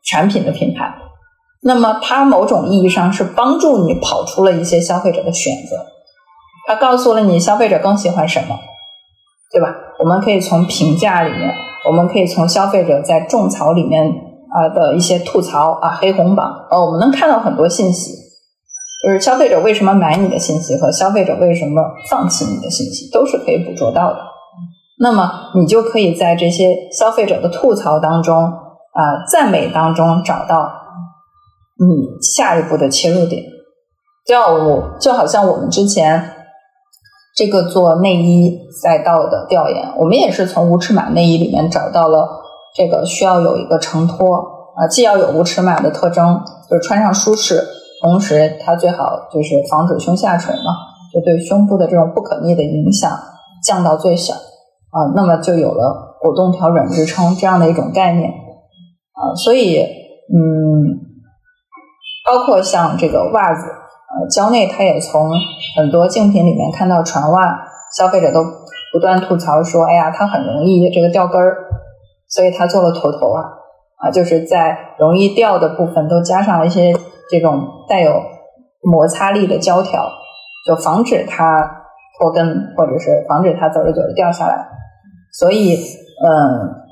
产品的品牌。那么它某种意义上是帮助你跑出了一些消费者的选择。它告诉了你消费者更喜欢什么，对吧？我们可以从评价里面我们可以从消费者在种草里面啊的一些吐槽啊黑红榜，呃，我们能看到很多信息，就是消费者为什么买你的信息和消费者为什么放弃你的信息都是可以捕捉到的。那么你就可以在这些消费者的吐槽当中啊赞美当中找到你下一步的切入点。就像我就好像我们之前。这个做内衣赛道的调研，我们也是从无尺码内衣里面找到了这个需要有一个承托啊，既要有无尺码的特征，就是穿上舒适，同时它最好就是防止胸下垂嘛，就对胸部的这种不可逆的影响降到最小啊，那么就有了果冻调软支撑这样的一种概念啊，所以嗯，包括像这个袜子。呃，蕉内他也从很多竞品里面看到船袜，消费者都不断吐槽说，哎呀，它很容易这个掉根儿，所以他做了头头袜，啊，就是在容易掉的部分都加上了一些这种带有摩擦力的胶条，就防止它脱根，或者是防止它走着走着掉下来。所以，嗯，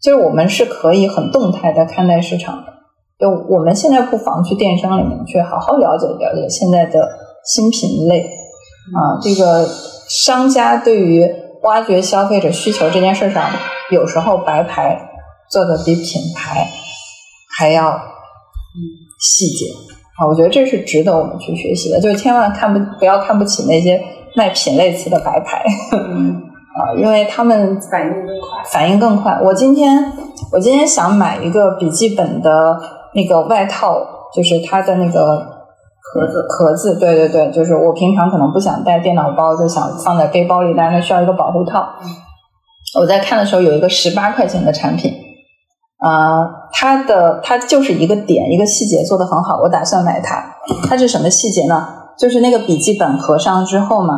就是我们是可以很动态的看待市场的。就我们现在不妨去电商里面去好好了解了解现在的新品类啊，这个商家对于挖掘消费者需求这件事上，有时候白牌做的比品牌还要细节啊，我觉得这是值得我们去学习的，就是千万看不不要看不起那些卖品类词的白牌 [laughs] 啊，因为他们反应更快，反应更快。我今天我今天想买一个笔记本的。那个外套就是它的那个壳子，壳子，对对对，就是我平常可能不想带电脑包，就想放在背包里，但是需要一个保护套。我在看的时候有一个十八块钱的产品，啊，它的它就是一个点一个细节做的很好，我打算买它。它是什么细节呢？就是那个笔记本合上之后嘛，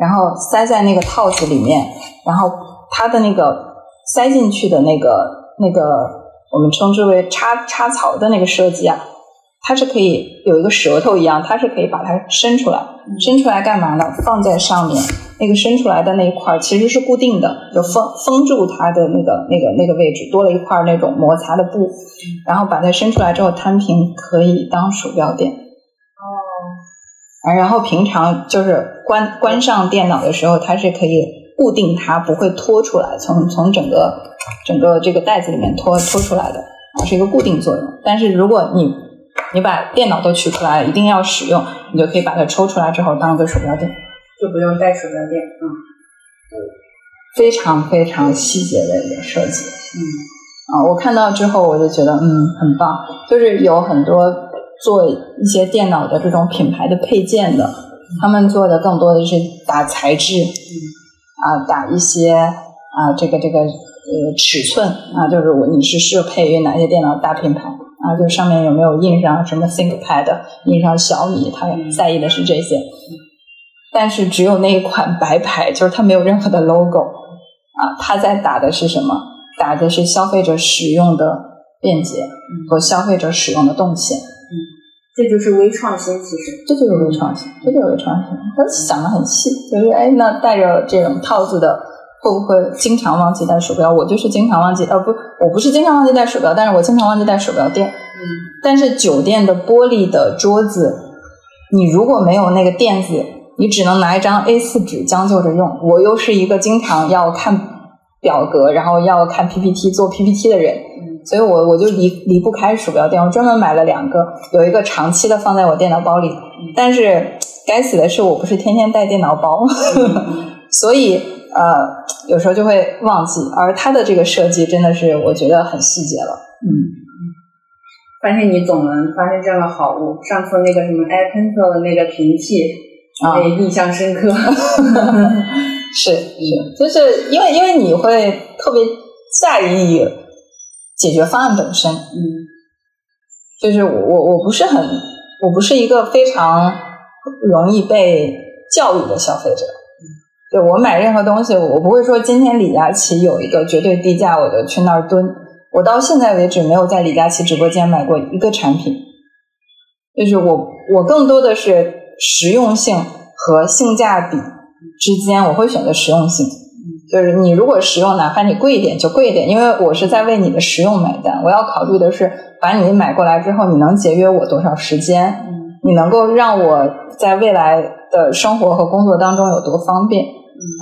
然后塞在那个套子里面，然后它的那个塞进去的那个那个。我们称之为插插槽的那个设计啊，它是可以有一个舌头一样，它是可以把它伸出来，伸出来干嘛呢？放在上面，那个伸出来的那一块其实是固定的，就封封住它的那个那个那个位置，多了一块那种摩擦的布，然后把它伸出来之后摊平，可以当鼠标垫。哦，啊，然后平常就是关关上电脑的时候，它是可以固定它，不会脱出来，从从整个。整个这个袋子里面脱脱出来的啊，是一个固定作用。但是如果你你把电脑都取出来，一定要使用，你就可以把它抽出来之后当个鼠标垫，就不用带鼠标垫。嗯，非常非常细节的一个设计。嗯，啊，我看到之后我就觉得嗯很棒，就是有很多做一些电脑的这种品牌的配件的，他们做的更多的是打材质，嗯，啊，打一些啊这个这个。呃，尺寸啊，就是我你是适配于哪些电脑大品牌啊？就上面有没有印上什么 ThinkPad，印上小米，他在意的是这些。但是只有那一款白牌，就是它没有任何的 logo 啊，它在打的是什么？打的是消费者使用的便捷和消费者使用的动线。嗯，这就是微创新，其实这就是微创新，这就是微创新。他想的很细，就是哎，那带着这种套子的。会不会经常忘记带鼠标？我就是经常忘记，呃，不，我不是经常忘记带鼠标，但是我经常忘记带鼠标垫。嗯。但是酒店的玻璃的桌子，你如果没有那个垫子，你只能拿一张 A4 纸将就着用。我又是一个经常要看表格，然后要看 PPT 做 PPT 的人，所以我我就离离不开鼠标垫。我专门买了两个，有一个长期的放在我电脑包里，但是该死的是我不是天天带电脑包，[laughs] 所以。呃，有时候就会忘记，而它的这个设计真的是我觉得很细节了。嗯，发现你总能发现这样的好物。上次那个什么 iPencil 的那个平替，啊，印象深刻。[laughs] [laughs] 是是，就是因为因为你会特别在意解决方案本身。嗯，就是我我我不是很，我不是一个非常容易被教育的消费者。对我买任何东西，我不会说今天李佳琦有一个绝对低价，我就去那儿蹲。我到现在为止没有在李佳琦直播间买过一个产品，就是我我更多的是实用性和性价比之间，我会选择实用性。就是你如果实用，哪怕你贵一点就贵一点，因为我是在为你的实用买单。我要考虑的是，把你买过来之后，你能节约我多少时间？你能够让我在未来的生活和工作当中有多方便？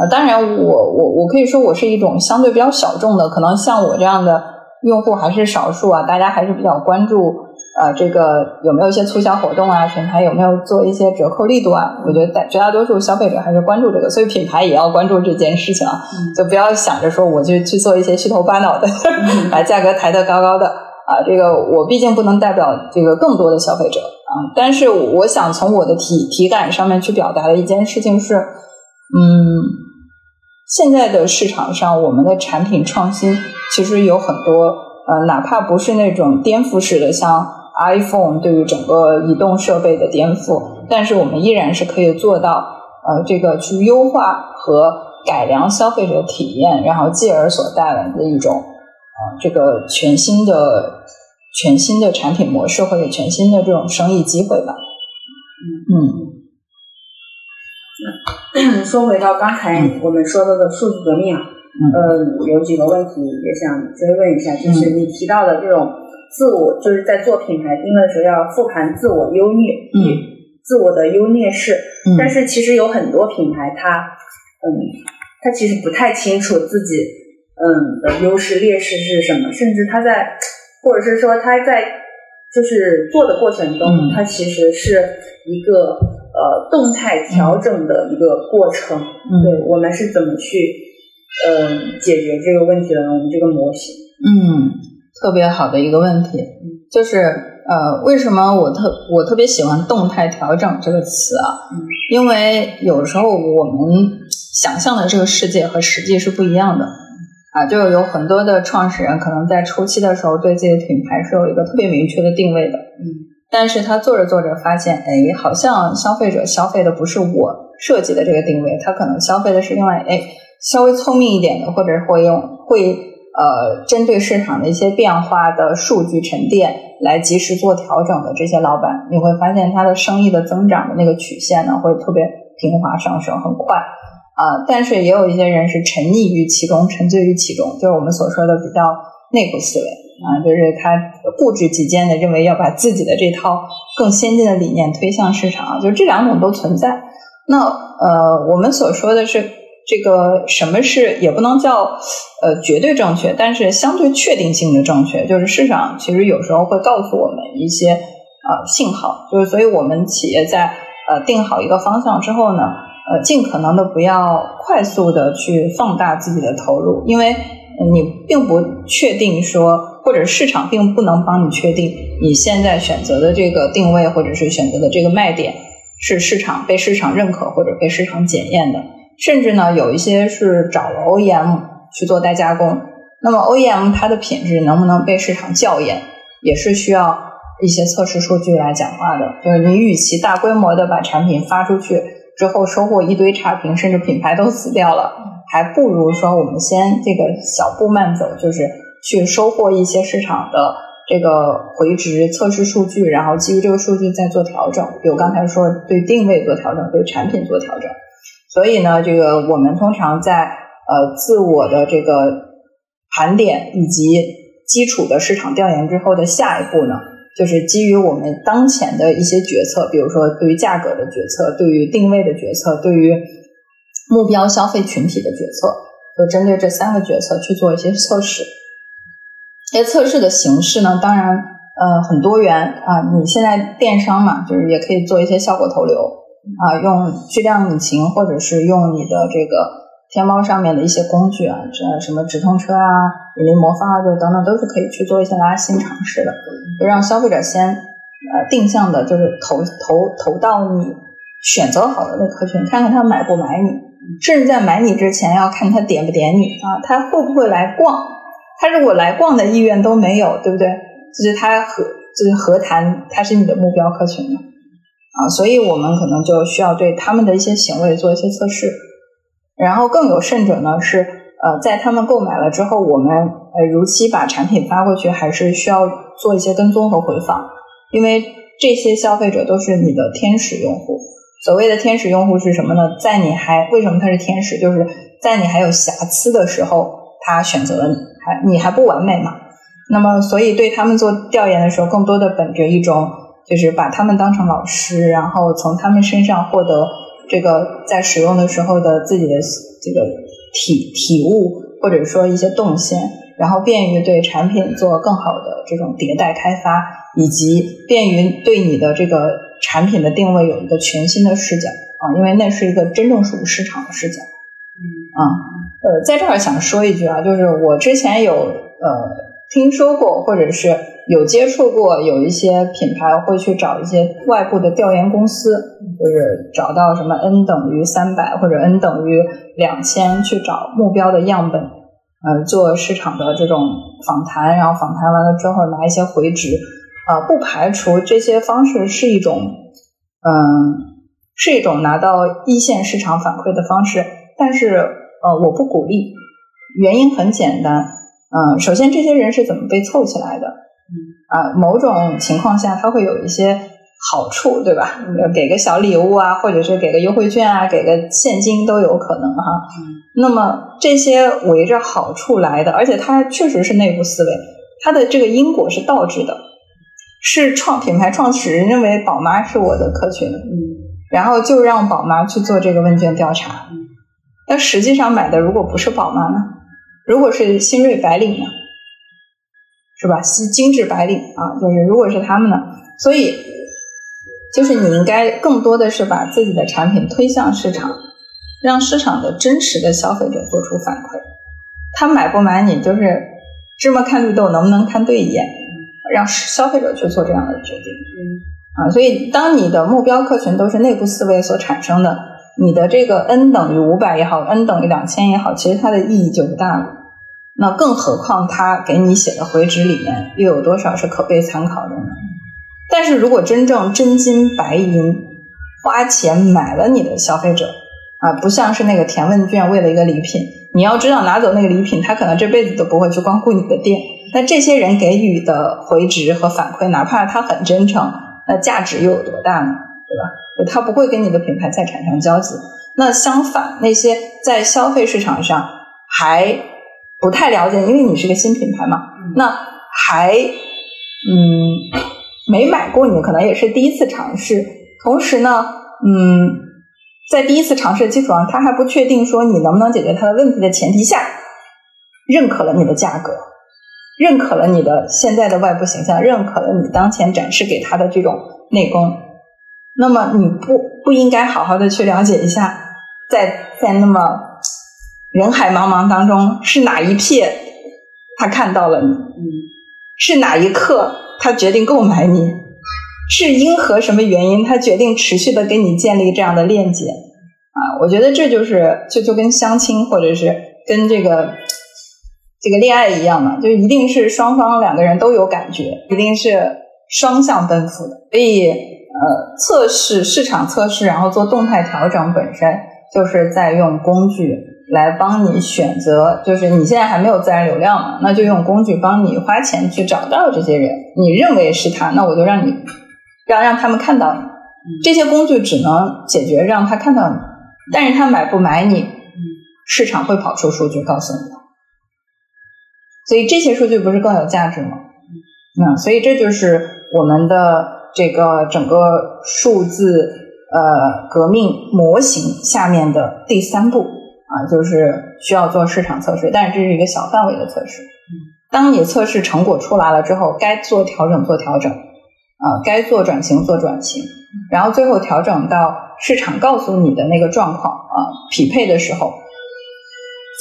啊，当然，我我我可以说我是一种相对比较小众的，可能像我这样的用户还是少数啊，大家还是比较关注。呃，这个有没有一些促销活动啊？品牌有没有做一些折扣力度啊？我觉得大绝大多数消费者还是关注这个，所以品牌也要关注这件事情啊。就不要想着说我就去做一些虚头巴脑的，[laughs] 把价格抬得高高的啊。这个我毕竟不能代表这个更多的消费者啊。但是我想从我的体体感上面去表达的一件事情是，嗯，现在的市场上我们的产品创新其实有很多，呃，哪怕不是那种颠覆式的，像。iPhone 对于整个移动设备的颠覆，但是我们依然是可以做到，呃，这个去优化和改良消费者体验，然后继而所带来的一种，呃，这个全新的、全新的产品模式或者全新的这种生意机会吧。嗯嗯。说回到刚才我们说到的数字革命啊，嗯，有几个问题也想追问一下，就是你提到的这种。自我就是在做品牌定位的时候要复盘自我优劣，嗯，自我的优劣势。但是其实有很多品牌，它，嗯，它其实不太清楚自己，嗯的优势劣势是什么，甚至它在，或者是说它在，就是做的过程中，它其实是一个呃动态调整的一个过程。对我们是怎么去，嗯，解决这个问题的呢？我们这个模型，嗯。特别好的一个问题，就是呃，为什么我特我特别喜欢“动态调整”这个词啊？因为有时候我们想象的这个世界和实际是不一样的啊。就有很多的创始人可能在初期的时候对自己的品牌是有一个特别明确的定位的，嗯，但是他做着做着发现，哎，好像消费者消费的不是我设计的这个定位，他可能消费的是另外哎稍微聪明一点的，或者会用会。呃，针对市场的一些变化的数据沉淀来及时做调整的这些老板，你会发现他的生意的增长的那个曲线呢，会特别平滑上升，很快啊。但是也有一些人是沉溺于其中，沉醉于其中，就是我们所说的比较内部思维啊，就是他固执己见的认为要把自己的这套更先进的理念推向市场，就这两种都存在。那呃，我们所说的是。这个什么是也不能叫呃绝对正确，但是相对确定性的正确，就是市场其实有时候会告诉我们一些呃信号，就是所以我们企业在呃定好一个方向之后呢，呃尽可能的不要快速的去放大自己的投入，因为你并不确定说，或者市场并不能帮你确定你现在选择的这个定位或者是选择的这个卖点是市场被市场认可或者被市场检验的。甚至呢，有一些是找了 OEM 去做代加工。那么 OEM 它的品质能不能被市场校验，也是需要一些测试数据来讲话的。就是你与其大规模的把产品发出去之后收获一堆差评，甚至品牌都死掉了，还不如说我们先这个小步慢走，就是去收获一些市场的这个回执测试数据，然后基于这个数据再做调整。比如刚才说对定位做调整，对产品做调整。所以呢，这个我们通常在呃自我的这个盘点以及基础的市场调研之后的下一步呢，就是基于我们当前的一些决策，比如说对于价格的决策、对于定位的决策、对于目标消费群体的决策，就针对这三个决策去做一些测试。这些测试的形式呢，当然呃很多元啊，你现在电商嘛，就是也可以做一些效果投流。啊，用巨量引擎，或者是用你的这个天猫上面的一些工具啊，这什么直通车啊、引力魔方啊，这等等，都是可以去做一些拉新尝试的，就让消费者先呃定向的，就是投投投到你选择好的那客群，看看他买不买你，甚至在买你之前要看他点不点你啊，他会不会来逛，他如果来逛的意愿都没有，对不对？就是他和就是何谈他是你的目标客群呢？啊，所以我们可能就需要对他们的一些行为做一些测试，然后更有甚者呢是，呃，在他们购买了之后，我们呃如期把产品发过去，还是需要做一些跟踪和回访，因为这些消费者都是你的天使用户，所谓的天使用户是什么呢？在你还为什么他是天使？就是在你还有瑕疵的时候，他选择了你，还你还不完美嘛？那么，所以对他们做调研的时候，更多的本着一种，就是把他们当成老师，然后从他们身上获得这个在使用的时候的自己的这个体体悟，或者说一些动线。然后便于对产品做更好的这种迭代开发，以及便于对你的这个产品的定位有一个全新的视角啊，因为那是一个真正属于市场的视角。嗯啊，呃，在这儿想说一句啊，就是我之前有呃听说过，或者是有接触过，有一些品牌会去找一些外部的调研公司，就是找到什么 n 等于三百或者 n 等于两千去找目标的样本。呃，做市场的这种访谈，然后访谈完了之后拿一些回执，啊，不排除这些方式是一种，嗯，是一种拿到一线市场反馈的方式，但是呃，我不鼓励，原因很简单，嗯，首先这些人是怎么被凑起来的？嗯，啊，某种情况下他会有一些好处，对吧？给个小礼物啊，或者是给个优惠券啊，给个现金都有可能哈。嗯。那么这些围着好处来的，而且他确实是内部思维，他的这个因果是倒置的，是创品牌创始人认为宝妈是我的客群，嗯，然后就让宝妈去做这个问卷调查，但，实际上买的如果不是宝妈呢，如果是新锐白领呢，是吧？新精致白领啊，就是如果是他们呢，所以就是你应该更多的是把自己的产品推向市场。让市场的真实的消费者做出反馈，他买不买你就是芝麻看绿豆能不能看对一眼，让消费者去做这样的决定。嗯啊，所以当你的目标客群都是内部思维所产生的，你的这个 n 等于五百也好，n 等于两千也好，其实它的意义就不大了。那更何况他给你写的回执里面又有多少是可被参考的呢？但是如果真正真金白银花钱买了你的消费者，啊，不像是那个填问卷为了一个礼品，你要知道拿走那个礼品，他可能这辈子都不会去光顾你的店。那这些人给予的回执和反馈，哪怕他很真诚，那价值又有多大呢？对吧？他不会跟你的品牌再产生交集。那相反，那些在消费市场上还不太了解，因为你是个新品牌嘛，那还嗯没买过，你可能也是第一次尝试。同时呢，嗯。在第一次尝试的基础上，他还不确定说你能不能解决他的问题的前提下，认可了你的价格，认可了你的现在的外部形象，认可了你当前展示给他的这种内功，那么你不不应该好好的去了解一下，在在那么人海茫茫当中，是哪一片他看到了你，嗯，是哪一刻他决定购买你。是因何什么原因，他决定持续的跟你建立这样的链接啊？我觉得这就是就就跟相亲或者是跟这个这个恋爱一样嘛，就一定是双方两个人都有感觉，一定是双向奔赴的。所以呃，测试市场测试，然后做动态调整，本身就是在用工具来帮你选择。就是你现在还没有自然流量嘛，那就用工具帮你花钱去找到这些人，你认为是他，那我就让你。让让他们看到你，这些工具只能解决让他看到你，但是他买不买你，市场会跑出数据告诉你的，所以这些数据不是更有价值吗？那所以这就是我们的这个整个数字呃革命模型下面的第三步啊，就是需要做市场测试，但是这是一个小范围的测试。当你测试成果出来了之后，该做调整做调整。啊，该做转型做转型，然后最后调整到市场告诉你的那个状况啊匹配的时候，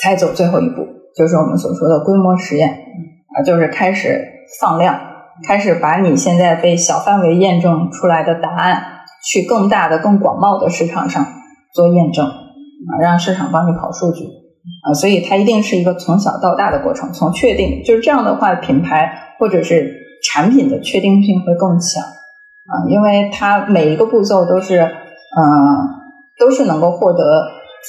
才走最后一步，就是我们所说的规模实验啊，就是开始放量，开始把你现在被小范围验证出来的答案，去更大的、更广袤的市场上做验证啊，让市场帮你跑数据啊，所以它一定是一个从小到大的过程，从确定就是这样的话，品牌或者是。产品的确定性会更强啊，因为它每一个步骤都是，嗯，都是能够获得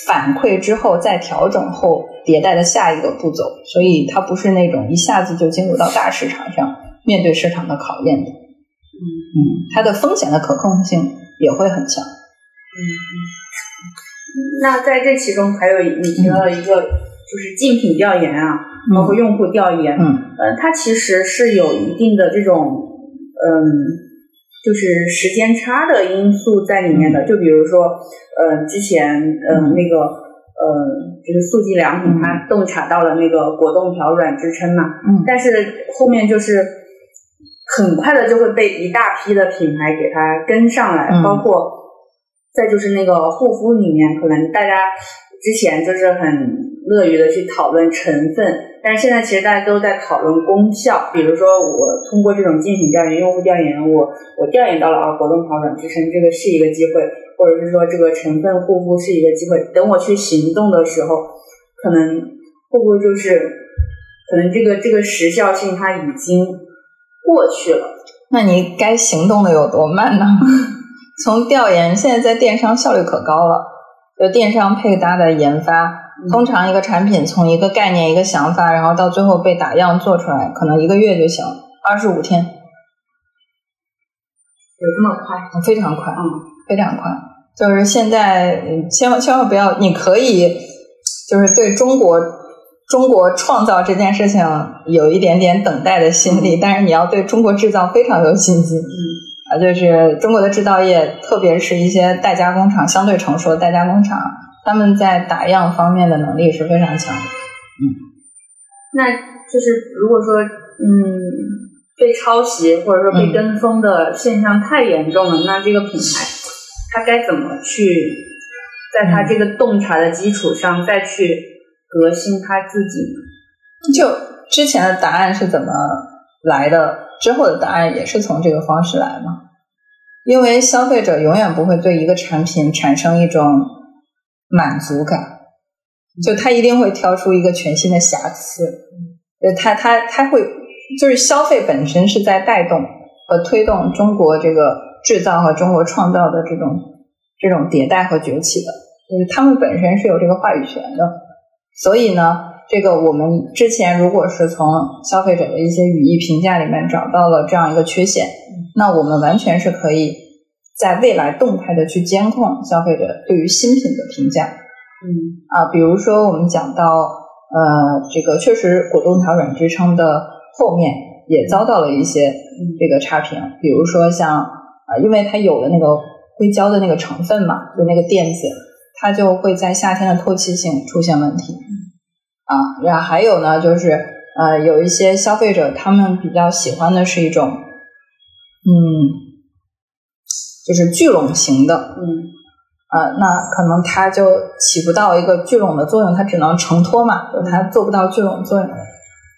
反馈之后再调整后迭代的下一个步骤，所以它不是那种一下子就进入到大市场上面对市场的考验的，嗯嗯，它的风险的可控性也会很强。嗯嗯。那在这其中还有你提到了一个，就是竞品调研啊，包括用户调研，嗯，呃，它其实是有一定的这种，嗯，就是时间差的因素在里面的。就比如说，呃，之前，呃，那个，呃，就是速记良品，它洞察到了那个果冻条软支撑嘛，嗯，但是后面就是很快的就会被一大批的品牌给它跟上来，包括。再就是那个护肤里面，可能大家之前就是很乐于的去讨论成分，但是现在其实大家都在讨论功效。比如说，我通过这种竞品调研、用户调研，我我调研到了啊，果冻条软支撑这个是一个机会，或者是说这个成分护肤是一个机会。等我去行动的时候，可能会不会就是可能这个这个时效性它已经过去了？那你该行动的有多慢呢？从调研，现在在电商效率可高了，就电商配搭的研发，通常一个产品从一个概念、一个想法，然后到最后被打样做出来，可能一个月就行，二十五天，有这么快？非常快，嗯，非常快。就是现在，千万千万不要，你可以就是对中国中国创造这件事情有一点点等待的心理，但是你要对中国制造非常有信心，嗯。啊，就是中国的制造业，特别是一些代加工厂，相对成熟的代加工厂，他们在打样方面的能力是非常强的。嗯，那就是如果说，嗯，被抄袭或者说被跟风的现象太严重了，那这个品牌它该怎么去，在它这个洞察的基础上再去革新它自己呢？就之前的答案是怎么来的？之后的答案也是从这个方式来嘛？因为消费者永远不会对一个产品产生一种满足感，就他一定会挑出一个全新的瑕疵。呃，他他他会就是消费本身是在带动和推动中国这个制造和中国创造的这种这种迭代和崛起的，就是他们本身是有这个话语权的，所以呢。这个我们之前如果是从消费者的一些语义评价里面找到了这样一个缺陷，那我们完全是可以在未来动态的去监控消费者对于新品的评价。嗯啊，比如说我们讲到呃，这个确实果冻条软支撑的后面也遭到了一些这个差评，比如说像啊，因为它有了那个硅胶的那个成分嘛，就那个垫子，它就会在夏天的透气性出现问题。啊，然后还有呢，就是呃，有一些消费者他们比较喜欢的是一种，嗯，就是聚拢型的，嗯，呃，那可能它就起不到一个聚拢的作用，它只能承托嘛，就它做不到聚拢作用。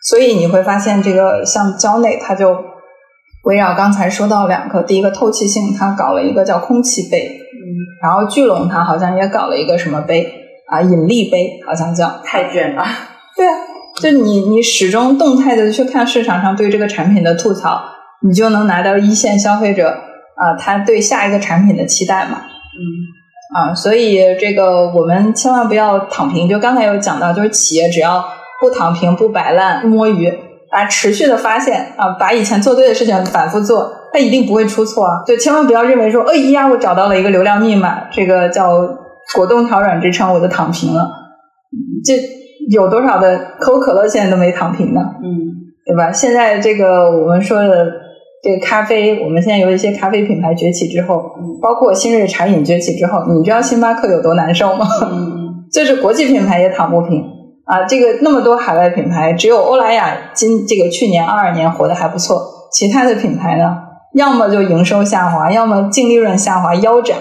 所以你会发现，这个像蕉内，它就围绕刚才说到两个，第一个透气性，它搞了一个叫空气杯，嗯，然后聚拢它好像也搞了一个什么杯。啊，引力杯好像叫太卷了。对啊，就你你始终动态的去看市场上对这个产品的吐槽，你就能拿到一线消费者啊，他对下一个产品的期待嘛。嗯。啊，所以这个我们千万不要躺平。就刚才有讲到，就是企业只要不躺平、不摆烂、不摸鱼，啊，持续的发现啊，把以前做对的事情反复做，它一定不会出错啊。就千万不要认为说，哎呀，我找到了一个流量密码，这个叫。果冻条软支撑，我就躺平了。这有多少的可口可乐现在都没躺平呢？嗯，对吧？现在这个我们说的这个咖啡，我们现在有一些咖啡品牌崛起之后，包括新锐茶饮崛起之后，你知道星巴克有多难受吗？嗯，[laughs] 就是国际品牌也躺不平啊。这个那么多海外品牌，只有欧莱雅今这个去年二二年活得还不错，其他的品牌呢，要么就营收下滑，要么净利润下滑腰斩。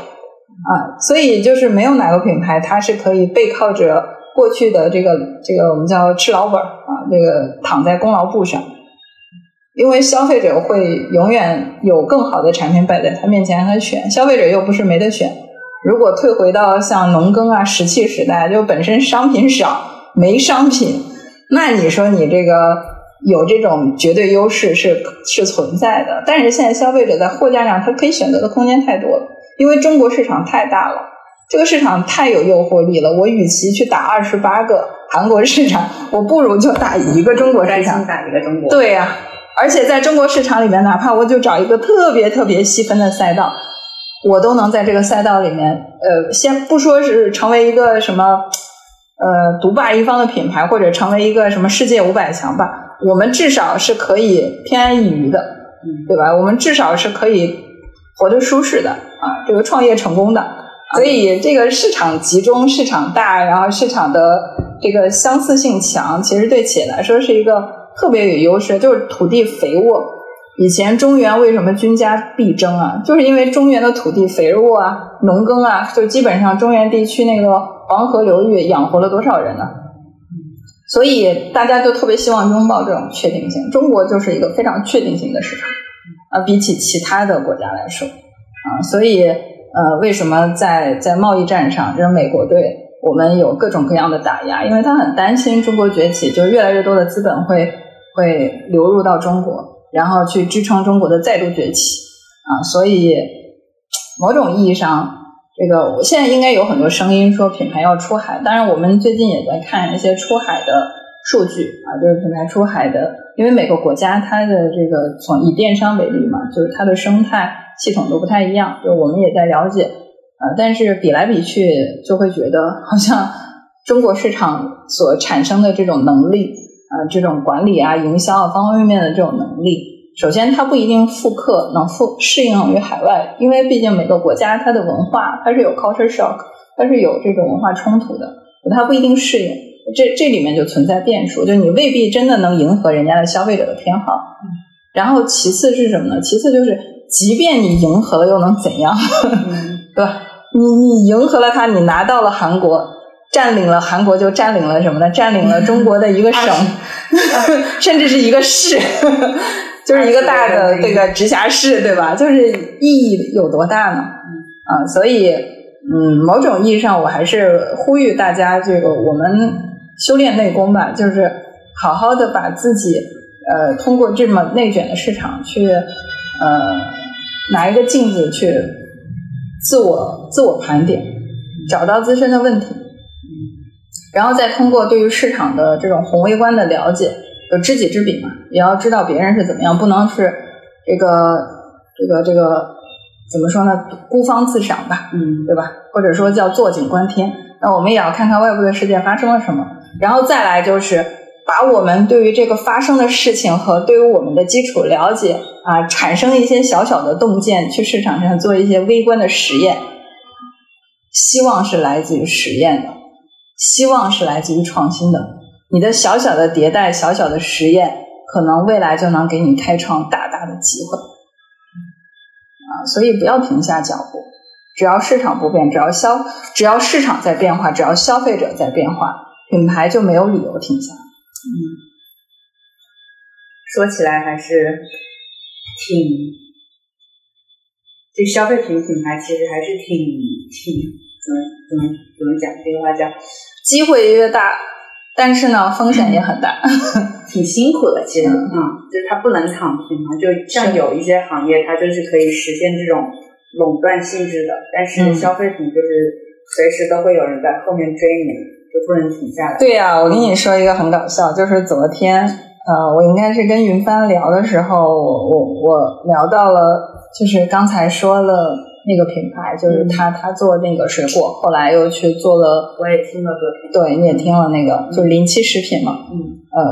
啊，所以就是没有哪个品牌它是可以背靠着过去的这个这个我们叫吃老本啊，这个躺在功劳簿上，因为消费者会永远有更好的产品摆在他面前让他选，消费者又不是没得选。如果退回到像农耕啊石器时代，就本身商品少没商品，那你说你这个有这种绝对优势是是存在的，但是现在消费者在货架上他可以选择的空间太多了。因为中国市场太大了，这个市场太有诱惑力了。我与其去打二十八个韩国市场，我不如就打一个中国市场。打一个中国。对呀，而且在中国市场里面，哪怕我就找一个特别特别细分的赛道，我都能在这个赛道里面，呃，先不说是成为一个什么呃独霸一方的品牌，或者成为一个什么世界五百强吧，我们至少是可以偏安一隅的，对吧？我们至少是可以活得舒适的啊，这个创业成功的，所以这个市场集中、市场大，然后市场的这个相似性强，其实对企业来说是一个特别有优势，就是土地肥沃。以前中原为什么军家必争啊？就是因为中原的土地肥沃啊，农耕啊，就基本上中原地区那个黄河流域养活了多少人呢？所以大家就特别希望拥抱这种确定性。中国就是一个非常确定性的市场啊，比起其他的国家来说啊，所以呃，为什么在在贸易战上，这美国对我们有各种各样的打压？因为他很担心中国崛起，就是越来越多的资本会会流入到中国。然后去支撑中国的再度崛起啊，所以某种意义上，这个我现在应该有很多声音说品牌要出海。当然，我们最近也在看一些出海的数据啊，就是品牌出海的，因为每个国家它的这个从以电商为例嘛，就是它的生态系统都不太一样，就我们也在了解啊。但是比来比去，就会觉得好像中国市场所产生的这种能力。啊，这种管理啊、营销啊方方面面的这种能力，首先它不一定复刻能复适应于海外，因为毕竟每个国家它的文化它是有 culture shock，它是有这种文化冲突的，它不一定适应。这这里面就存在变数，就你未必真的能迎合人家的消费者的偏好。然后其次是什么呢？其次就是，即便你迎合了，又能怎样？[laughs] 对吧？你你迎合了他，你拿到了韩国。占领了韩国，就占领了什么呢？占领了中国的一个省，[laughs] [laughs] 甚至是一个市，就是一个大的这个直辖市，对吧？就是意义有多大呢？啊，所以，嗯，某种意义上，我还是呼吁大家，这个我们修炼内功吧，就是好好的把自己，呃，通过这么内卷的市场去，呃，拿一个镜子去自我自我盘点，找到自身的问题。然后再通过对于市场的这种宏微观的了解，有知己知彼嘛，也要知道别人是怎么样，不能是这个这个这个怎么说呢？孤芳自赏吧，嗯，对吧？或者说叫坐井观天。那我们也要看看外部的世界发生了什么，然后再来就是把我们对于这个发生的事情和对于我们的基础了解啊，产生一些小小的洞见，去市场上做一些微观的实验，希望是来自于实验的。希望是来自于创新的，你的小小的迭代、小小的实验，可能未来就能给你开创大大的机会。啊，所以不要停下脚步，只要市场不变，只要消，只要市场在变化，只要消费者在变化，品牌就没有理由停下。嗯，说起来还是挺，这消费品品牌其实还是挺挺。怎么怎么怎么讲？这句话叫机会越大，但是呢风险也很大，[laughs] 挺辛苦的。其实，嗯，就是它不能躺平嘛。就像有一些行业，它就是可以实现这种垄断性质的，但是消费品就是随时都会有人在后面追你，就不能停下来。对呀，我跟你说一个很搞笑，就是昨天，呃，我应该是跟云帆聊的时候，我我我聊到了，就是刚才说了。那个品牌就是他，他做那个水果，后来又去做了。我也听了。对，你也听了那个，就是临期食品嘛。嗯。呃，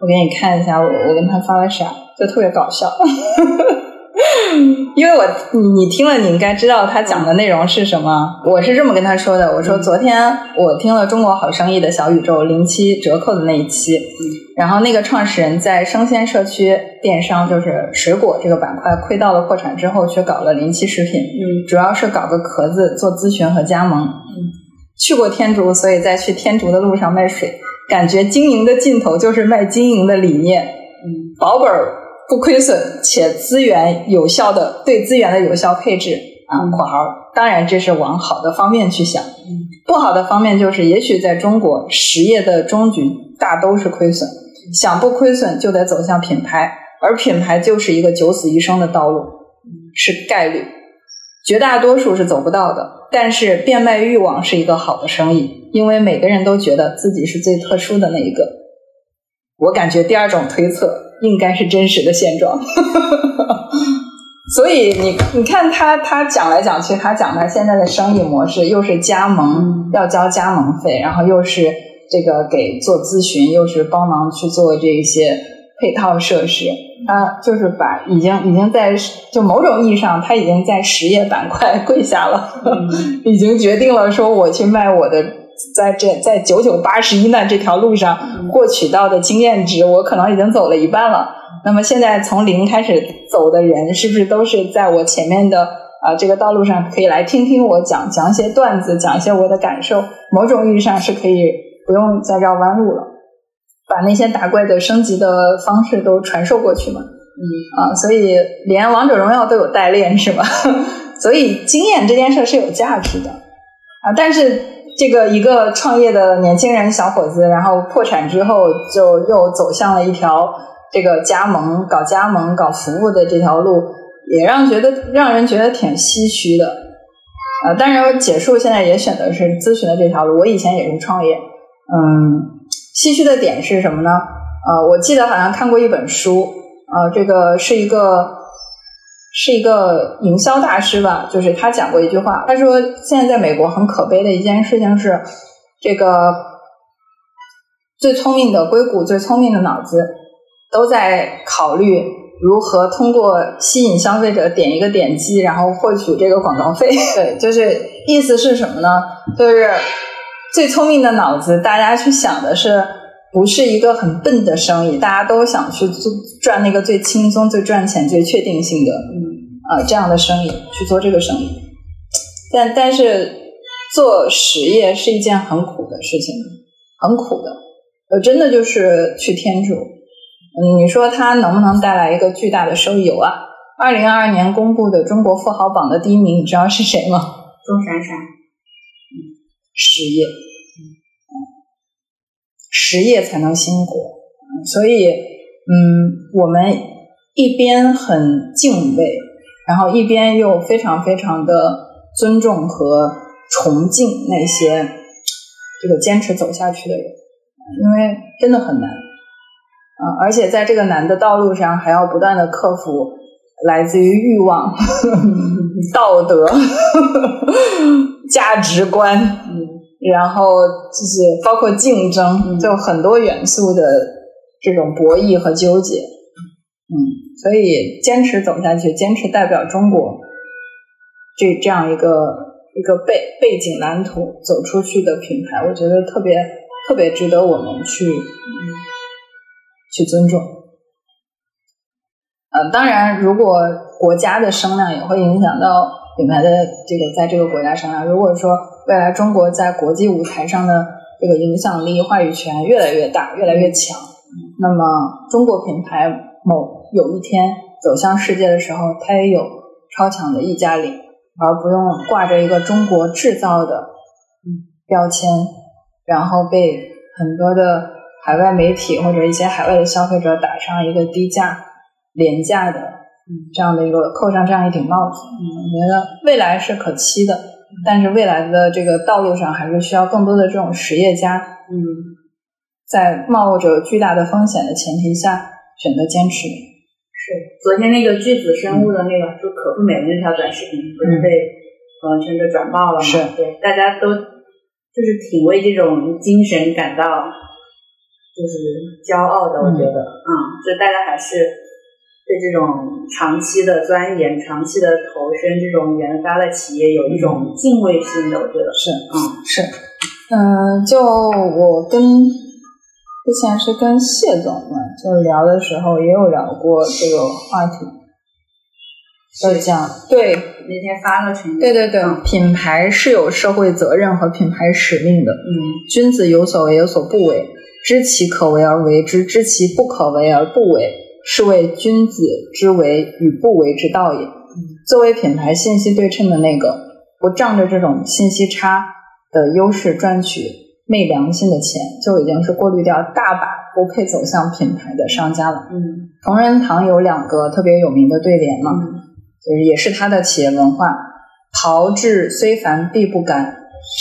我给你看一下，我我跟他发了啥，就特别搞笑。[laughs] 因为我你你听了，你应该知道他讲的内容是什么。我是这么跟他说的，我说昨天我听了《中国好生意》的小宇宙零七折扣的那一期，然后那个创始人在生鲜社区电商，就是水果这个板块亏到了破产之后，去搞了零七食品，嗯，主要是搞个壳子做咨询和加盟，嗯，去过天竺，所以在去天竺的路上卖水，感觉经营的尽头就是卖经营的理念，嗯，保本儿。不亏损且资源有效的对资源的有效配置啊，括号当然这是往好的方面去想，不好的方面就是也许在中国实业的终局大都是亏损，想不亏损就得走向品牌，而品牌就是一个九死一生的道路，是概率，绝大多数是走不到的。但是变卖欲望是一个好的生意，因为每个人都觉得自己是最特殊的那一个。我感觉第二种推测。应该是真实的现状。[laughs] 所以你你看他他讲来讲去，他讲他现在的生意模式，又是加盟要交加盟费，然后又是这个给做咨询，又是帮忙去做这些配套设施，他就是把已经已经在就某种意义上，他已经在实业板块 [laughs] 跪下了，已经决定了说我去卖我的在这在九九八十一难这条路上获取到的经验值，我可能已经走了一半了。那么现在从零开始走的人，是不是都是在我前面的啊这个道路上可以来听听我讲讲一些段子，讲一些我的感受？某种意义上是可以不用再绕弯路了，把那些打怪的升级的方式都传授过去嘛。嗯啊，所以连王者荣耀都有代练是吧？[laughs] 所以经验这件事是有价值的啊。但是这个一个创业的年轻人小伙子，然后破产之后就又走向了一条。这个加盟搞加盟搞服务的这条路，也让觉得让人觉得挺唏嘘的，啊，当然解数现在也选的是咨询的这条路。我以前也是创业，嗯，唏嘘的点是什么呢？呃，我记得好像看过一本书，呃，这个是一个是一个营销大师吧，就是他讲过一句话，他说现在在美国很可悲的一件事情是，这个最聪明的硅谷最聪明的脑子。都在考虑如何通过吸引消费者点一个点击，然后获取这个广告费。[laughs] 对，就是意思是什么呢？就是最聪明的脑子，大家去想的是不是一个很笨的生意？大家都想去做赚那个最轻松、最赚钱、最确定性的，嗯啊这样的生意去做这个生意。但但是做实业是一件很苦的事情，很苦的。呃，真的就是去天主。嗯，你说它能不能带来一个巨大的收益？有啊，二零二二年公布的中国富豪榜的第一名，你知道是谁吗？钟闪闪。嗯，实业。实业才能兴国。所以，嗯，我们一边很敬畏，然后一边又非常非常的尊重和崇敬那些这个坚持走下去的人，因为真的很难。嗯，而且在这个难的道路上，还要不断的克服来自于欲望、[laughs] 道德、[laughs] 价值观，嗯，然后就是包括竞争，就很多元素的这种博弈和纠结，嗯，所以坚持走下去，坚持代表中国这这样一个一个背背景蓝图走出去的品牌，我觉得特别特别值得我们去。去尊重，呃，当然，如果国家的声量也会影响到品牌的这个在这个国家声量。如果说未来中国在国际舞台上的这个影响力、话语权越来越大、越来越强，那么中国品牌某有一天走向世界的时候，它也有超强的溢价力，而不用挂着一个中国制造的标签，然后被很多的。海外媒体或者一些海外的消费者打上一个低价、廉价的这样的一个扣上这样一顶帽子，嗯，我觉得未来是可期的，但是未来的这个道路上还是需要更多的这种实业家，嗯，在冒着巨大的风险的前提下选择坚持。是昨天那个巨子生物的那个就可不美的那条短视频，不是被朋友圈都转爆了吗？是对，大家都就是挺为这种精神感到。就是骄傲的，我觉得，嗯，就大家还是对这种长期的钻研、长期的投身这种研发的企业有一种敬畏心的，我觉得是，嗯，是，嗯，就我跟之前是跟谢总嘛，就聊的时候也有聊过这个话题，就讲对那天发了群，对对对，品牌是有社会责任和品牌使命的，嗯，君子有所为，有所不为。知其可为而为之，知其不可为而不为，是谓君子之为与不为之道也。作为品牌信息对称的那个，不仗着这种信息差的优势赚取昧良心的钱，就已经是过滤掉大把不配走向品牌的商家了。嗯，同仁堂有两个特别有名的对联嘛，就是也是他的企业文化：陶制虽繁必不敢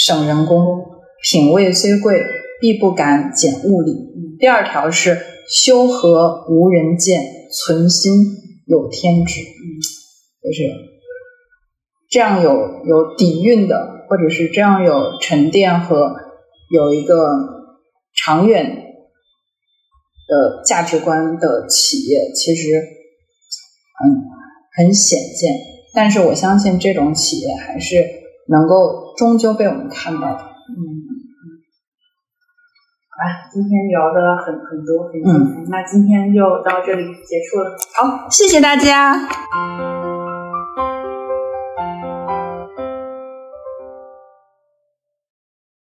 省人工，品味虽贵。必不敢减物力。第二条是修和无人见，存心有天知。就是这样有有底蕴的，或者是这样有沉淀和有一个长远的价值观的企业，其实很很显见。但是我相信这种企业还是能够终究被我们看到的。嗯。哎，今天聊的很很多很精彩，那今天就到这里结束了。好，谢谢大家。